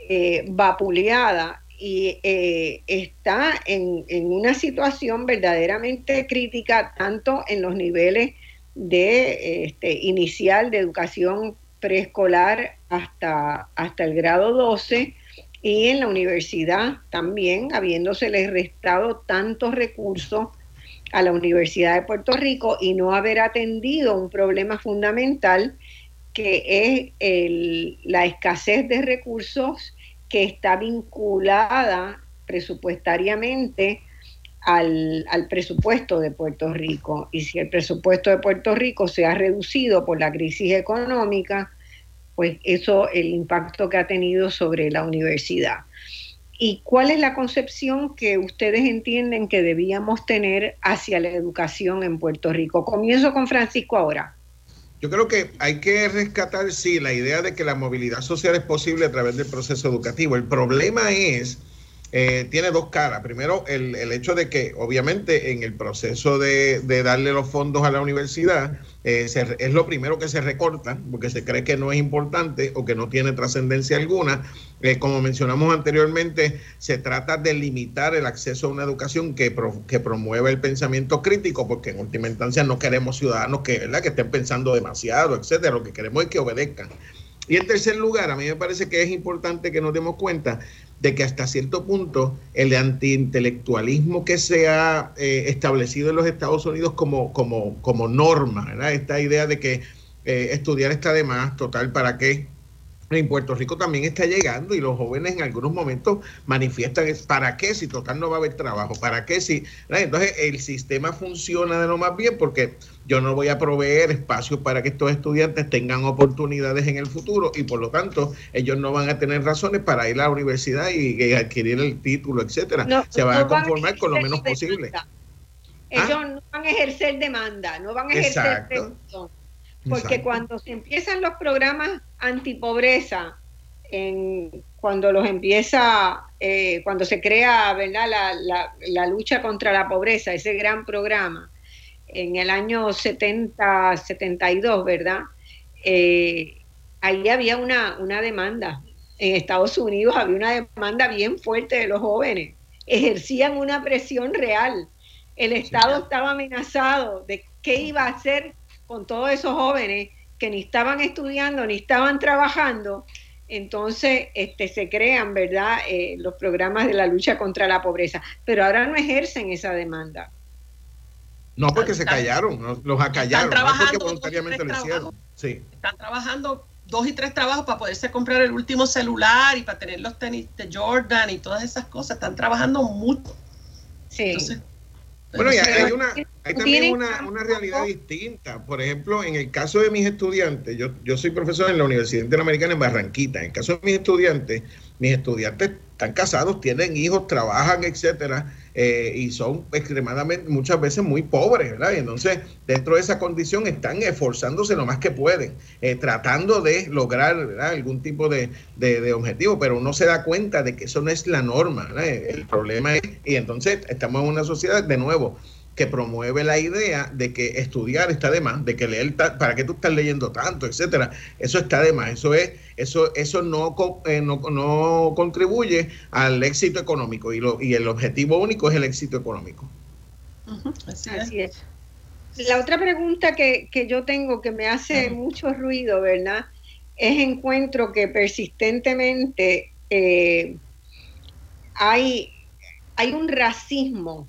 eh, vapuleada y eh, está en, una situación verdaderamente crítica, tanto en los niveles de este, inicial de educación preescolar hasta, hasta el grado 12, y en la universidad también, habiéndosele restado tantos recursos a la Universidad de Puerto Rico y no haber atendido un problema fundamental que es la escasez de recursos que está vinculada presupuestariamente al, al, presupuesto de Puerto Rico. Y si el presupuesto de Puerto Rico se ha reducido por la crisis económica, pues eso, el impacto que ha tenido sobre la universidad. ¿Y cuál es la concepción que ustedes entienden que debíamos tener hacia la educación en Puerto Rico? Comienzo con Francisco ahora. Yo creo que hay que rescatar, sí, la idea de que la movilidad social es posible a través del proceso educativo. El problema es eh, tiene dos caras. Primero, el, hecho de que obviamente en el proceso de, darle los fondos a la universidad eh, es lo primero que se recorta porque se cree que no es importante o que no tiene trascendencia alguna. Eh, como mencionamos anteriormente, se trata de limitar el acceso a una educación que, que promueva el pensamiento crítico porque en última instancia no queremos ciudadanos que, ¿verdad? que estén pensando demasiado, etcétera. Lo que queremos es que obedezcan. Y en tercer lugar, a mí me parece que es importante que nos demos cuenta de que hasta cierto punto el antiintelectualismo que se ha eh, establecido en los Estados Unidos como, como, como norma, esta idea de que eh, estudiar está de más, total, ¿para qué? En Puerto Rico también está llegando y los jóvenes en algunos momentos manifiestan para qué si total no va a haber trabajo, para qué si entonces el sistema funciona de lo más bien porque yo no voy a proveer espacios para que estos estudiantes tengan oportunidades en el futuro y por lo tanto ellos no van a tener razones para ir a la universidad y, adquirir el título, etcétera. Se van a conformar con lo menos posible. Ellos ¿Ah? no van a ejercer demanda, no van a ejercer porque cuando se empiezan los programas antipobreza, en, cuando los empieza, eh, cuando se crea ¿verdad? La, lucha contra la pobreza, ese gran programa, en el año 70, 72, ¿verdad? Eh, ahí había una, una demanda. En Estados Unidos había una demanda bien fuerte de los jóvenes. Ejercían una presión real. El Estado estaba amenazado de qué iba a hacer con todos esos jóvenes que ni estaban estudiando ni estaban trabajando, entonces este, se crean, ¿verdad?, eh, los programas de la lucha contra la pobreza, pero ahora no ejercen esa demanda. No, porque se callaron, los acallaron, no porque voluntariamente lo hicieron. Sí. Están trabajando dos y tres trabajos para poderse comprar el último celular y para tener los tenis de Jordan y todas esas cosas. Están trabajando mucho. Sí. Bueno, y hay, una, hay también una, una, realidad distinta. Por ejemplo, en el caso de mis estudiantes, yo, yo soy profesor en la Universidad Interamericana en Barranquita. En el caso de mis estudiantes, mis estudiantes están casados, tienen hijos, trabajan, etcétera, eh, y son extremadamente, muchas veces muy pobres, ¿verdad? Y entonces, dentro de esa condición, están esforzándose lo más que pueden, eh, tratando de lograr algún tipo de, de, objetivo, pero uno se da cuenta de que eso no es la norma, ¿verdad? El problema es, y entonces estamos en una sociedad, de nuevo, que promueve la idea de que estudiar está de más, de que leer, ¿para qué tú estás leyendo tanto, etcétera? Eso está de más, eso es, eso, eso no, eh, no, no, contribuye al éxito económico y, lo, y el objetivo único es el éxito económico. así, es. La otra pregunta que, que, yo tengo que me hace mucho ruido, ¿verdad? Es encuentro que persistentemente eh, hay, hay un racismo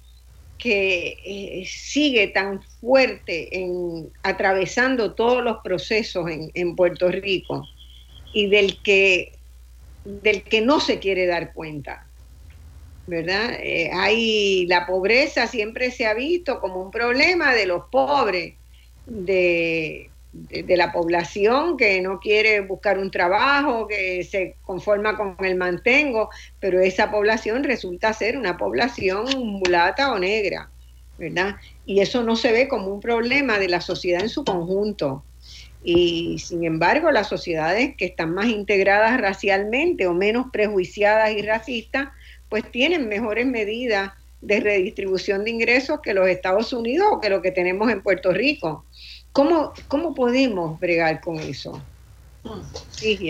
que eh, sigue tan fuerte en atravesando todos los procesos en, Puerto Rico y del que del que no se quiere dar cuenta. ¿Verdad? Eh, hay la pobreza siempre se ha visto como un problema de los pobres, de, de, la población que no quiere buscar un trabajo, que se conforma con el mantengo, pero esa población resulta ser una población mulata o negra, ¿verdad? Y eso no se ve como un problema de la sociedad en su conjunto. Y sin embargo, las sociedades que están más integradas racialmente o menos prejuiciadas y racistas, pues tienen mejores medidas de redistribución de ingresos que los Estados Unidos o que lo que tenemos en Puerto Rico. ¿Cómo, cómo podemos bregar con eso?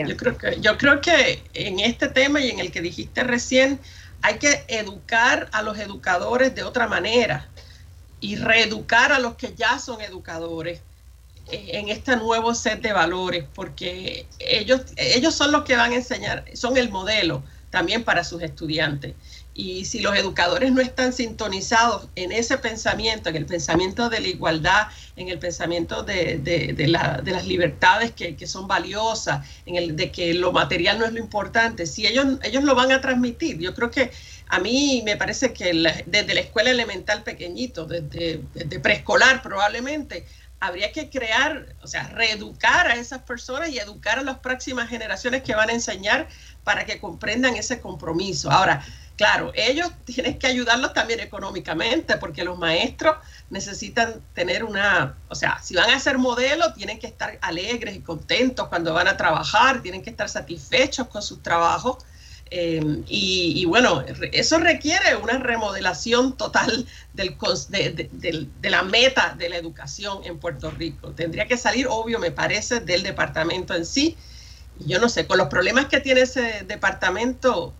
yo, creo que, yo creo que en este tema y en el que dijiste recién, hay que educar a los educadores de otra manera y reeducar a los que ya son educadores en este nuevo set de valores, porque ellos, ellos son los que van a enseñar, son el modelo también para sus estudiantes. Y si los educadores no están sintonizados en ese pensamiento, en el pensamiento de la igualdad, en el pensamiento de, de, las libertades que, son valiosas, en el de que lo material no es lo importante, si ellos, ellos lo van a transmitir, yo creo que a mí me parece que desde la escuela elemental pequeñito, desde, desde preescolar probablemente, habría que crear, o sea, reeducar a esas personas y educar a las próximas generaciones que van a enseñar para que comprendan ese compromiso. Ahora, Claro, ellos tienen que ayudarlos también económicamente porque los maestros necesitan tener una, o sea, si van a ser modelos, tienen que estar alegres y contentos cuando van a trabajar, tienen que estar satisfechos con sus trabajos. Eh, y, bueno, eso requiere una remodelación total del, de, de, la meta de la educación en Puerto Rico. Tendría que salir, obvio, me parece, del departamento en sí. yo no sé, con los problemas que tiene ese departamento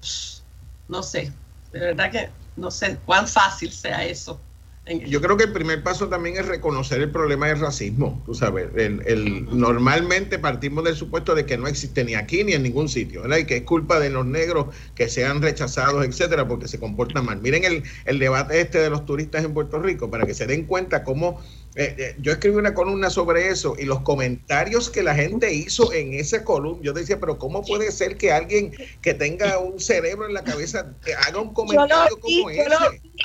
no sé, de verdad que no sé cuán fácil sea eso. yo creo que el primer paso también es reconocer el problema del racismo. Tú sabes, el, normalmente partimos del supuesto de que no existe ni aquí ni en ningún sitio, ¿verdad? Y que es culpa de los negros que sean rechazados, etcétera, porque se comportan mal. Miren el, el debate este de los turistas en Puerto Rico, para que se den cuenta cómo eh, eh, yo escribí una columna sobre eso y los comentarios que la gente hizo en esa columna, yo decía, pero ¿cómo puede ser que alguien que tenga un cerebro en la cabeza haga un comentario como ese?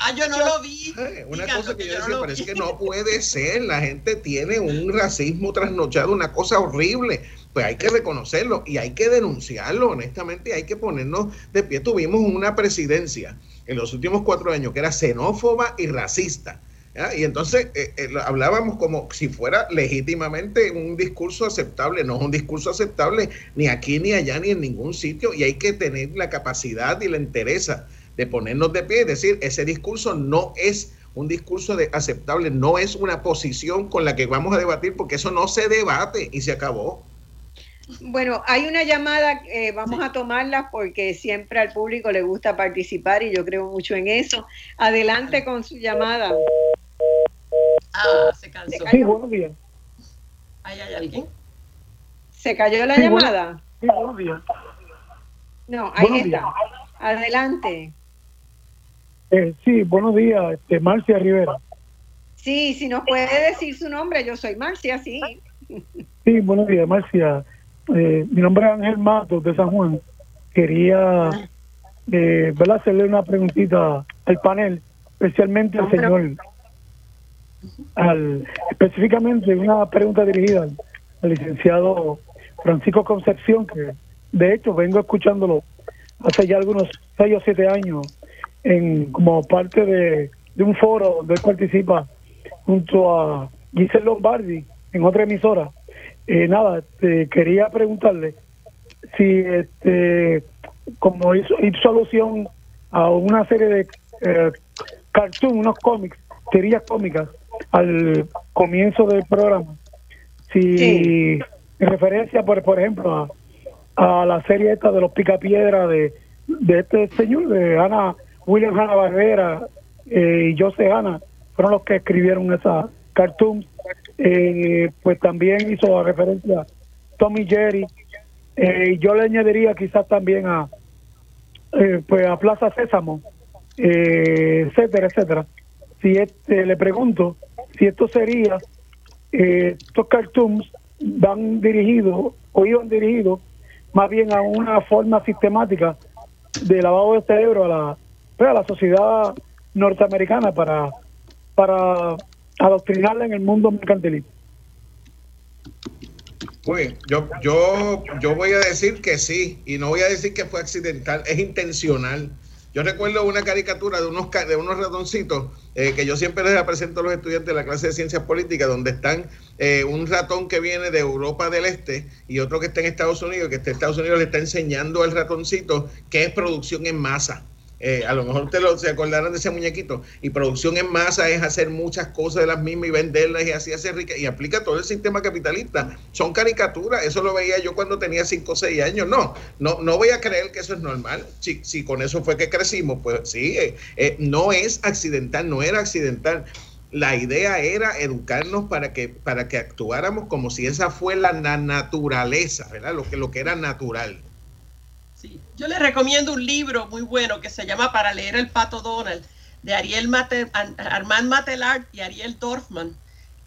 ah, yo no lo vi. Eh, una cosa que yo decía, parece que no puede ser, la gente tiene un racismo trasnochado, una cosa horrible pues hay que reconocerlo y hay que denunciarlo, honestamente, y hay que ponernos de pie. Tuvimos una presidencia en los últimos cuatro años que era xenófoba y racista. Y entonces eh, eh, hablábamos como si fuera legítimamente un discurso aceptable. No es un discurso aceptable ni aquí, ni allá, ni en ningún sitio. Y hay que tener la capacidad y la entereza de ponernos de pie y decir, ese discurso no es un discurso de aceptable, no es una posición con la que vamos a debatir, porque eso no se debate y se acabó. Bueno, hay una llamada, eh, vamos a tomarla porque siempre al público le gusta participar y yo creo mucho en eso. Adelante con su llamada. Ah, se cansó. sí, buenos días. ¿Hay alguien? ¿Se cayó la llamada? sí, buenos días. No, ahí está. Adelante. Eh, sí, buenos días, este, Marcia Rivera. Sí, si nos puede decir su nombre, yo soy Marcia, sí. Sí, buenos días, Marcia. Eh, mi nombre es Ángel Matos de San Juan. Quería eh, hacerle una preguntita al panel, especialmente al señor al, específicamente una pregunta dirigida al, licenciado Francisco Concepción, que de hecho vengo escuchándolo hace ya algunos seis o siete años en como parte de, un foro donde él participa junto a Giselle Lombardi en otra emisora. Eh, nada, este, quería preguntarle si este como hizo, hizo alusión a una serie de eh, cartoons, unos cómics, teorías cómicas al comienzo del programa, si en referencia, por, por ejemplo, a, la serie esta de los picapiedra de, de este señor, de Ana, William Hanna Barrera eh, y José Hanna, fueron los que escribieron esa cartoon, eh, pues también hizo referencia Tommy Jerry, eh, yo le añadiría quizás también a pues a Plaza Sésamo, etcétera, etcétera. Si este, le pregunto si esto sería, eh, estos cartoons van dirigidos o iban dirigidos más bien a una forma sistemática de lavado de cerebro a la, pues, a la sociedad norteamericana para, para adoctrinarla en el mundo mercantilista. Pues yo, yo, yo voy a decir que sí, y no voy a decir que fue accidental, es intencional. Yo recuerdo una caricatura de unos, de unos ratoncitos eh, que yo siempre les presento a los estudiantes de la clase de ciencias políticas, donde están eh, un ratón que viene de Europa del Este y otro que está en Estados Unidos, que está en Estados Unidos le está enseñando al ratoncito qué es producción en masa. Eh, a lo mejor te lo, se acordarán de ese muñequito. Y producción en masa es hacer muchas cosas de las mismas y venderlas y así hacer rica. Y aplica todo el sistema capitalista. Son caricaturas. Eso lo veía yo cuando tenía 5 o 6 años. No, no, no voy a creer que eso es normal. Si, si con eso fue que crecimos, pues sí, eh, eh, no es accidental, no era accidental. La idea era educarnos para que, para que actuáramos como si esa fue la naturaleza, ¿verdad? Lo que, lo que era natural. Yo les recomiendo un libro muy bueno que se llama Para leer el pato Donald, de Ariel Mate, Armand Matelard y Ariel Dorfman,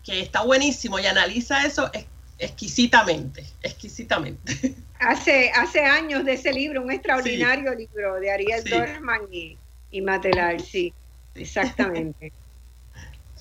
que está buenísimo y analiza eso exquisitamente, exquisitamente. [LAUGHS] Hace, hace años de ese libro, un extraordinario libro de Ariel Dorfman y, y Matelard, sí, exactamente. [LAUGHS] [LAUGHS]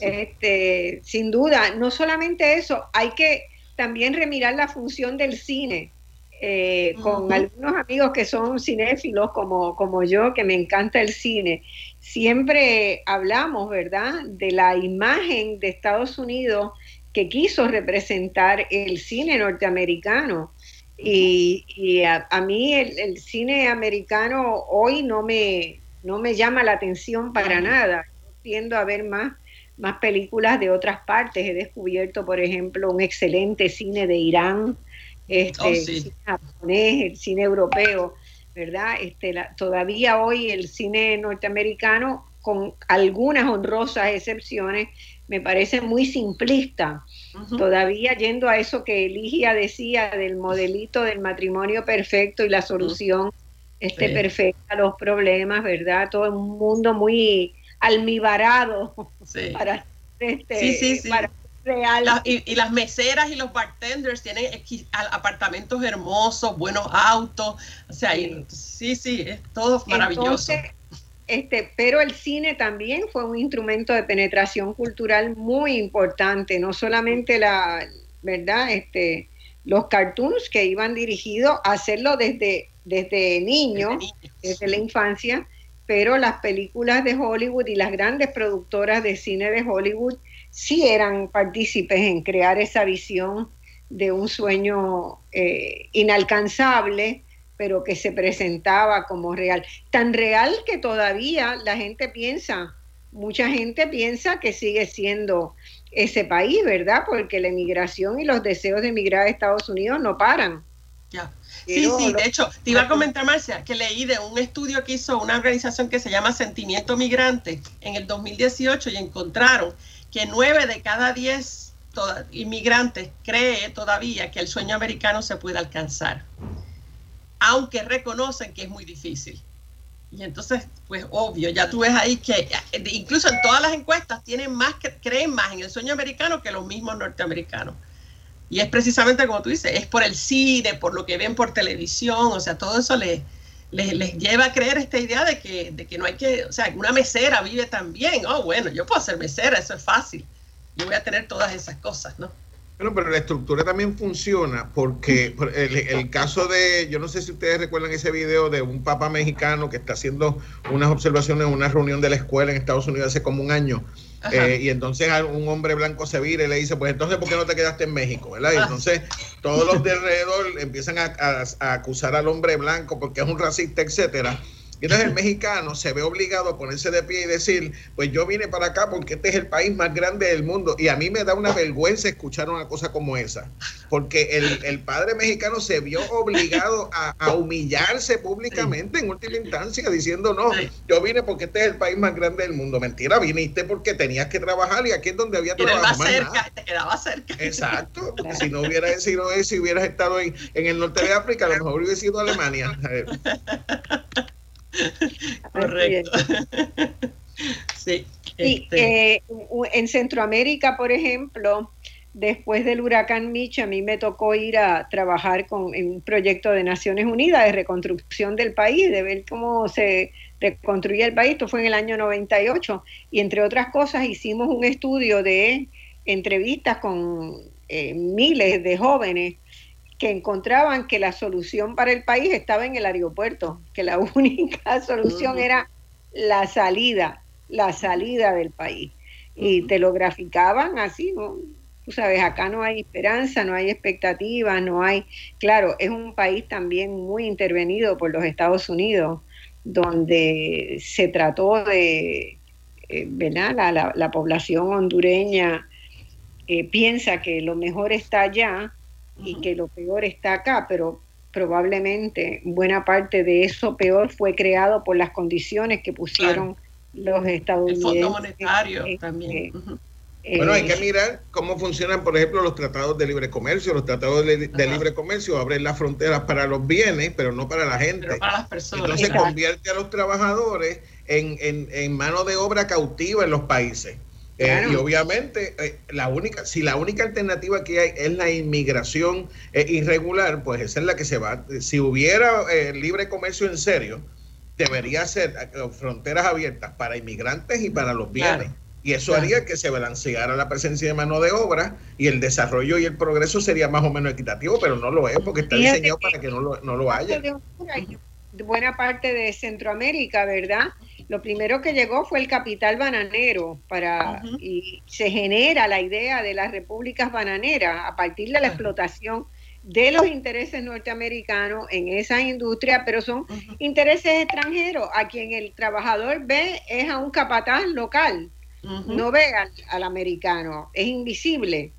Este, sin duda, no solamente eso, hay que también remirar la función del cine eh, con algunos amigos que son cinéfilos como, como yo, que me encanta el cine, siempre hablamos, ¿verdad?, de la imagen de Estados Unidos que quiso representar el cine norteamericano. Y, a, mí el, cine americano hoy no me, no me llama la atención para nada. Tiendo a ver más, más películas de otras partes. He descubierto, por ejemplo, un excelente cine de Irán, este, oh, el cine japonés, el cine europeo, ¿verdad? Este, todavía hoy el cine norteamericano con algunas honrosas excepciones, me parece muy simplista. Todavía yendo a eso que Eligia decía del modelito del matrimonio perfecto y la solución este, perfecta a los problemas, ¿verdad? Todo un mundo muy almibarado [LAUGHS] para, este, real. y, las meseras y los bartenders tienen apartamentos hermosos, buenos autos, o sea, sí, sí, es todo maravilloso. este, pero el cine también fue un instrumento de penetración cultural muy importante, no solamente la, ¿verdad? Este, los cartoons que iban dirigidos a hacerlo desde, desde niño, desde la infancia, pero las películas de Hollywood y las grandes productoras de cine de Hollywood sí eran partícipes en crear esa visión de un sueño eh, inalcanzable, pero que se presentaba como real. Tan real que todavía la gente piensa, mucha gente piensa que sigue siendo ese país, ¿verdad? Porque la emigración y los deseos de emigrar a Estados Unidos no paran. Ya. Sí, sí, de hecho, te iba a [LAUGHS] comentar, Marcia, que leí de un estudio que hizo una organización que se llama Sentimiento Migrante en el 2018 y encontraron que nueve de cada diez inmigrantes cree todavía que el sueño americano se puede alcanzar, aunque reconocen que es muy difícil. Y entonces, pues obvio, ya tú ves ahí que incluso en todas las encuestas tienen más, creen más en el sueño americano que los mismos norteamericanos. Y es precisamente como tú dices, es por el cine, por lo que ven por televisión, o sea, todo eso les, les, lleva a creer esta idea de que, de que no hay que, o sea, una mesera vive también, oh, bueno, yo puedo ser mesera, eso es fácil, yo voy a tener todas esas cosas, ¿no? Bueno, pero la estructura también funciona porque el, el, caso de, yo no sé si ustedes recuerdan ese video de un papa mexicano que está haciendo unas observaciones en una reunión de la escuela en Estados Unidos hace como un año eh, y entonces un hombre blanco se vira y le dice, pues entonces, ¿por qué no te quedaste en México? ¿verdad? Y entonces todos los de alrededor empiezan a, a acusar al hombre blanco porque es un racista, etcétera. Y entonces el mexicano se ve obligado a ponerse de pie y decir, pues yo vine para acá porque este es el país más grande del mundo. Y a mí me da una vergüenza escuchar una cosa como esa, porque el, padre mexicano se vio obligado a, humillarse públicamente en última instancia, diciendo, no, yo vine porque este es el país más grande del mundo. Mentira, viniste porque tenías que trabajar y aquí es donde había trabajo. Más cerca, te quedaba cerca. Exacto, si no hubieras sido eso, si hubieras estado en, en el norte de África, a lo mejor hubiera sido Alemania. [LAUGHS] Correcto. [LAUGHS] sí. Este. Eh, en Centroamérica, por ejemplo, después del huracán Mitch, a mí me tocó ir a trabajar con, en un proyecto de Naciones Unidas de reconstrucción del país, de ver cómo se reconstruía el país. Esto fue en el año 98. Y entre otras cosas, hicimos un estudio de entrevistas con eh, miles de jóvenes que encontraban que la solución para el país estaba en el aeropuerto, que la [LAUGHS] única solución era la salida, la salida del país. Y te lo graficaban así, ¿no? Tú sabes, acá no hay esperanza, no hay expectativa, no hay... Claro, es un país también muy intervenido por los Estados Unidos, donde se trató de, eh, ¿verdad? La, población hondureña eh, piensa que lo mejor está allá y que lo peor está acá, pero probablemente buena parte de eso peor fue creado por las condiciones que pusieron los estadounidenses. El Fondo Monetario este, también. Eh, bueno, hay que mirar cómo funcionan, por ejemplo, los tratados de libre comercio. Los tratados de, libre comercio abren las fronteras para los bienes, pero no para la gente. para las personas. Entonces convierte a los trabajadores en, en, en mano de obra cautiva en los países. Eh, y obviamente, eh, la única, si la única alternativa que hay es la inmigración eh, irregular, pues esa es la que se va. Si hubiera libre comercio en serio, debería ser fronteras abiertas para inmigrantes y para los bienes. Y eso haría que se balanceara la presencia de mano de obra y el desarrollo y el progreso sería más o menos equitativo, pero no lo es porque está diseñado para que no lo, no lo haya. Buena parte de Centroamérica, ¿verdad? Lo primero que llegó fue el capital bananero para y se genera la idea de las repúblicas bananeras a partir de la explotación de los intereses norteamericanos en esa industria, pero son intereses extranjeros. A quien el trabajador ve es a un capataz local, no ve al, americano, es invisible.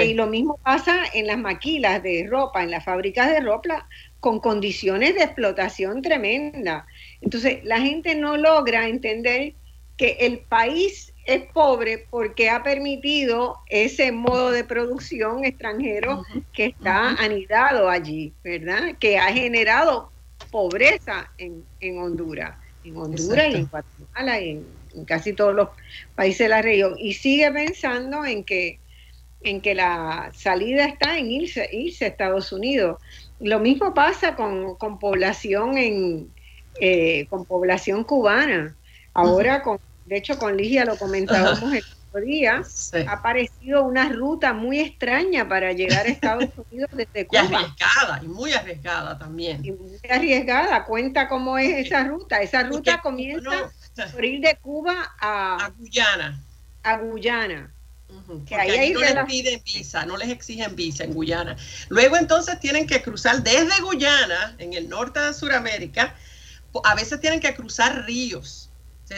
Y lo mismo pasa en las maquilas de ropa, en las fábricas de ropa, con condiciones de explotación tremenda. Entonces, la gente no logra entender que el país es pobre porque ha permitido ese modo de producción extranjero que está anidado allí, ¿verdad? Que ha generado pobreza en, Honduras, en Honduras y en Guatemala y en, casi todos los países de la región. Y sigue pensando en que, en que la salida está en irse, irse a Estados Unidos. Lo mismo pasa con, población en eh, con población cubana. Ahora con de hecho con Ligia lo comentábamos el otro día, ha aparecido una ruta muy extraña para llegar a Estados [LAUGHS] Unidos desde Cuba. Y arriesgada, y muy arriesgada también. Y muy arriesgada, cuenta cómo es esa ruta. Esa ruta comienza por ir de Cuba a, a Guyana. A Guyana. que ahí no les piden visa, no les exigen visa en Guyana. Luego entonces tienen que cruzar desde Guyana, en el norte de Sudamérica, a veces tienen que cruzar ríos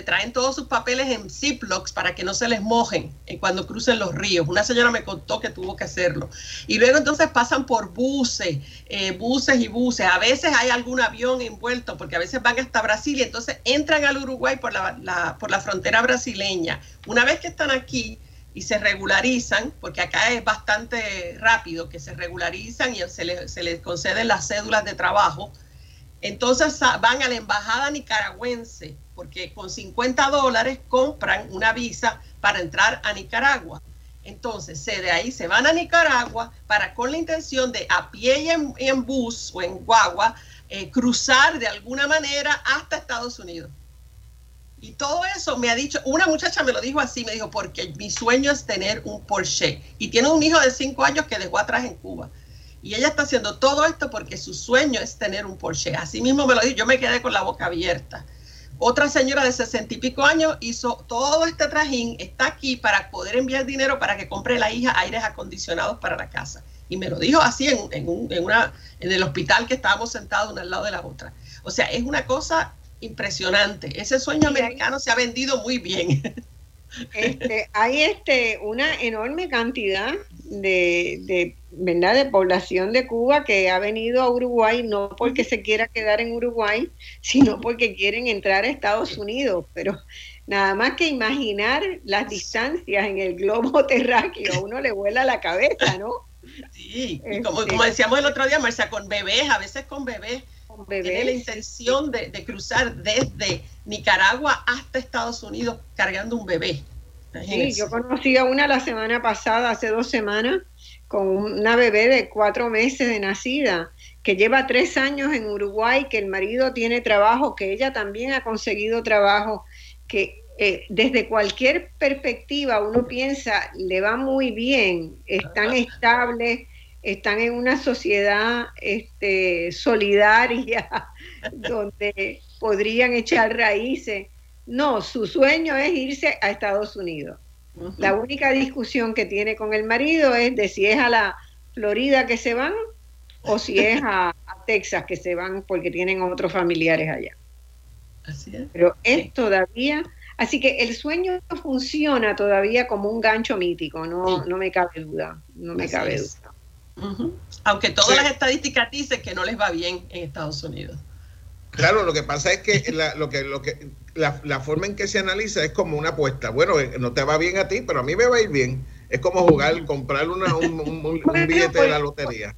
traen todos sus papeles en Ziplocs para que no se les mojen cuando crucen los ríos. Una señora me contó que tuvo que hacerlo. Y luego entonces pasan por buses, eh, buses y buses. A veces hay algún avión envuelto porque a veces van hasta Brasil y entonces entran al Uruguay por la, por la frontera brasileña. Una vez que están aquí, y se regularizan, porque acá es bastante rápido que se regularizan y se se les conceden las cédulas de trabajo, entonces van a la embajada nicaragüense porque con 50 dólares compran una visa para entrar a Nicaragua. Entonces, se de ahí se van a Nicaragua para con la intención de a pie y en, bus o en guagua eh, cruzar de alguna manera hasta Estados Unidos. Y todo eso me ha dicho, una muchacha me lo dijo así, me dijo, porque mi sueño es tener un Porsche. Y tiene un hijo de cinco años que dejó atrás en Cuba. Y ella está haciendo todo esto porque su sueño es tener un Porsche. Así mismo me lo dijo, yo me quedé con la boca abierta. Otra señora de sesenta y pico años hizo todo este trajín, está aquí para poder enviar dinero para que compre la hija aires acondicionados para la casa. Y me lo dijo así en, en, una, en el hospital que estábamos sentados una al lado de la otra. O sea, es una cosa impresionante. Ese sueño americano se ha vendido muy bien. Este, hay este, una enorme cantidad de, de, ¿verdad? de población de Cuba que ha venido a Uruguay no porque se quiera quedar en Uruguay, sino porque quieren entrar a Estados Unidos. Pero nada más que imaginar las distancias en el globo [LAUGHS] terráqueo, a uno le vuela la cabeza, ¿no? Sí, como, este, como, decíamos el otro día, Marcia, con bebés, a veces con bebés, con bebés tiene la intención de, de cruzar desde Nicaragua hasta Estados Unidos cargando un bebé. Sí, yo conocí a una la semana pasada, hace dos semanas, con una bebé de cuatro meses de nacida, que lleva tres años en Uruguay, que el marido tiene trabajo, que ella también ha conseguido trabajo, que eh, desde cualquier perspectiva uno piensa, le va muy bien, están estables, están en una sociedad este, solidaria, [LAUGHS] donde podrían echar raíces no, su sueño es irse a Estados Unidos. La única discusión que tiene con el marido es de si es a la Florida que se van o si es a, Texas que se van porque tienen otros familiares allá. Así es. Pero es todavía, así que el sueño funciona todavía como un gancho mítico, no, no me cabe duda, no me cabe duda. Aunque todas las estadísticas dicen que no les va bien en Estados Unidos. Claro, lo que pasa es que, la, lo que, lo que la, forma en que se analiza es como una apuesta. Bueno, eh, no te va bien a ti, pero a mí me va a ir bien. Es como jugar, comprar una, un, billete de la lotería.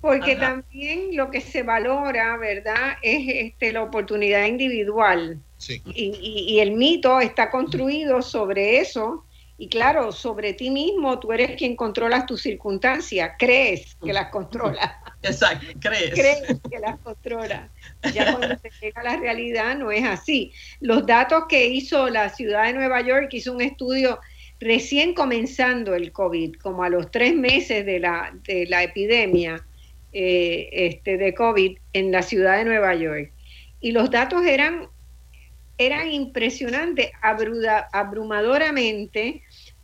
Porque también lo que se valora, ¿verdad? Es este, la oportunidad individual. Sí. Y, y, el mito está construido sobre eso. Y claro, sobre ti mismo, tú eres quien controlas tus circunstancias, crees que las controlas. Exacto, crees. Crees que las controlas. Ya cuando se llega a la realidad no es así. Los datos que hizo la ciudad de Nueva York, hizo un estudio recién comenzando el COVID, como a los tres meses de la, de la epidemia eh, este, de COVID en la ciudad de Nueva York. Y los datos eran, eran impresionantes, abrumadoramente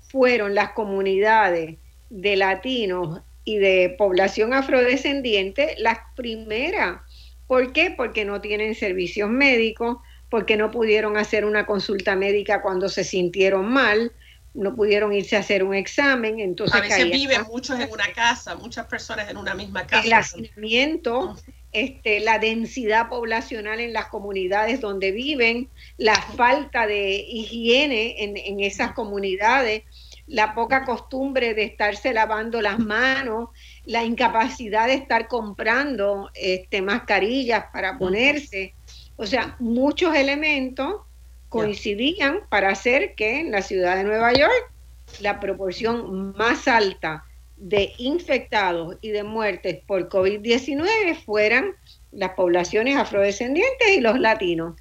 fueron las comunidades de latinos y de población afrodescendiente las primeras ¿Por qué? Porque no tienen servicios médicos, porque no pudieron hacer una consulta médica cuando se sintieron mal, no pudieron irse a hacer un examen, entonces... A veces viven muchos en una casa, muchas personas en una misma casa. El hacinamiento, este, la densidad poblacional en las comunidades donde viven, la falta de higiene en, esas comunidades, la poca costumbre de estarse lavando las manos, la incapacidad de estar comprando este, mascarillas para ponerse. O sea, muchos elementos coincidían para hacer que en la ciudad de Nueva York la proporción más alta de infectados y de muertes por COVID-19 fueran las poblaciones afrodescendientes y los latinos.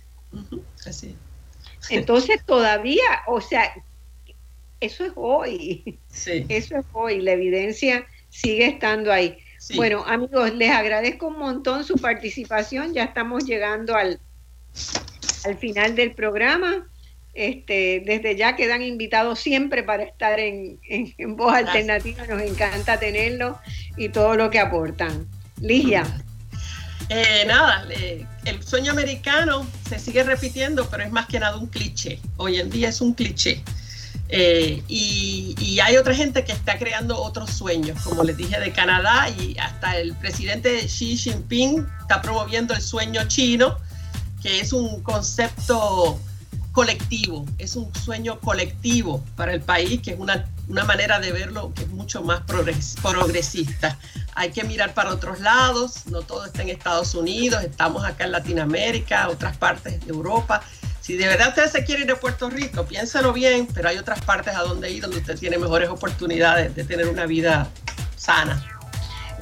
Así. Entonces todavía, o sea, eso es hoy. Eso es hoy. La evidencia sigue estando ahí. Bueno, amigos, les agradezco un montón su participación. Ya estamos llegando al, al final del programa. Este, desde ya quedan invitados siempre para estar en, Voz Alternativa. Nos encanta tenerlos y todo lo que aportan. Ligia. Eh, nada, el sueño americano se sigue repitiendo, pero es más que nada un cliché. Hoy en día es un cliché. Eh, y, y, hay otra gente que está creando otros sueños, como les dije, de Canadá y hasta el presidente Xi Jinping está promoviendo el sueño chino, que es un concepto colectivo, es un sueño colectivo para el país, que es una, una manera de verlo que es mucho más progresista. Hay que mirar para otros lados, no todo está en Estados Unidos, estamos acá en Latinoamérica, otras partes de Europa. Si de verdad ustedes se quieren ir a Puerto Rico, piénselo bien, pero hay otras partes a donde ir donde usted tiene mejores oportunidades de tener una vida sana.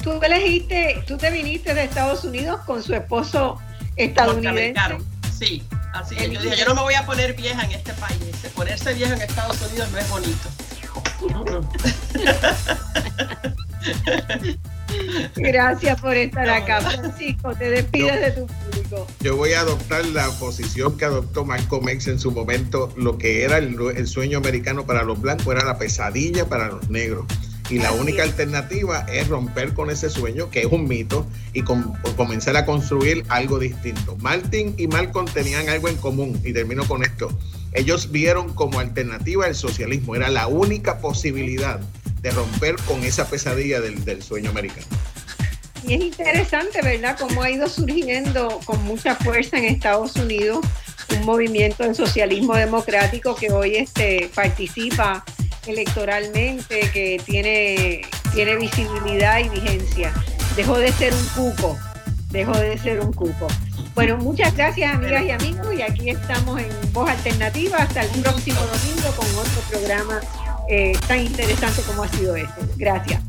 Tú elegiste, tú te viniste de Estados Unidos con su esposo estadounidense. Sí, así es. Yo dije, yo no me voy a poner vieja en este país. Ponerse vieja en Estados Unidos no es bonito. [LAUGHS] [LAUGHS] Gracias por estar acá, Francisco. Te despides de tu público. Yo voy a adoptar la posición que adoptó Malcolm X en su momento. Lo que era el sueño americano para los blancos era la pesadilla para los negros. Y la única alternativa es romper con ese sueño, que es un mito, y comenzar a construir algo distinto. Martin y Malcolm tenían algo en común, y termino con esto. Ellos vieron como alternativa el socialismo, era la única posibilidad de romper con esa pesadilla del, del sueño americano. Y es interesante, ¿verdad?, cómo ha ido surgiendo con mucha fuerza en Estados Unidos un movimiento de socialismo democrático que hoy este, participa electoralmente, que tiene, tiene visibilidad y vigencia. Dejó de ser un cuco, dejó de ser un cuco. Bueno, muchas gracias amigas y amigos y aquí estamos en Voz Alternativa hasta el próximo domingo con otro programa eh, tan interesante como ha sido este. Gracias.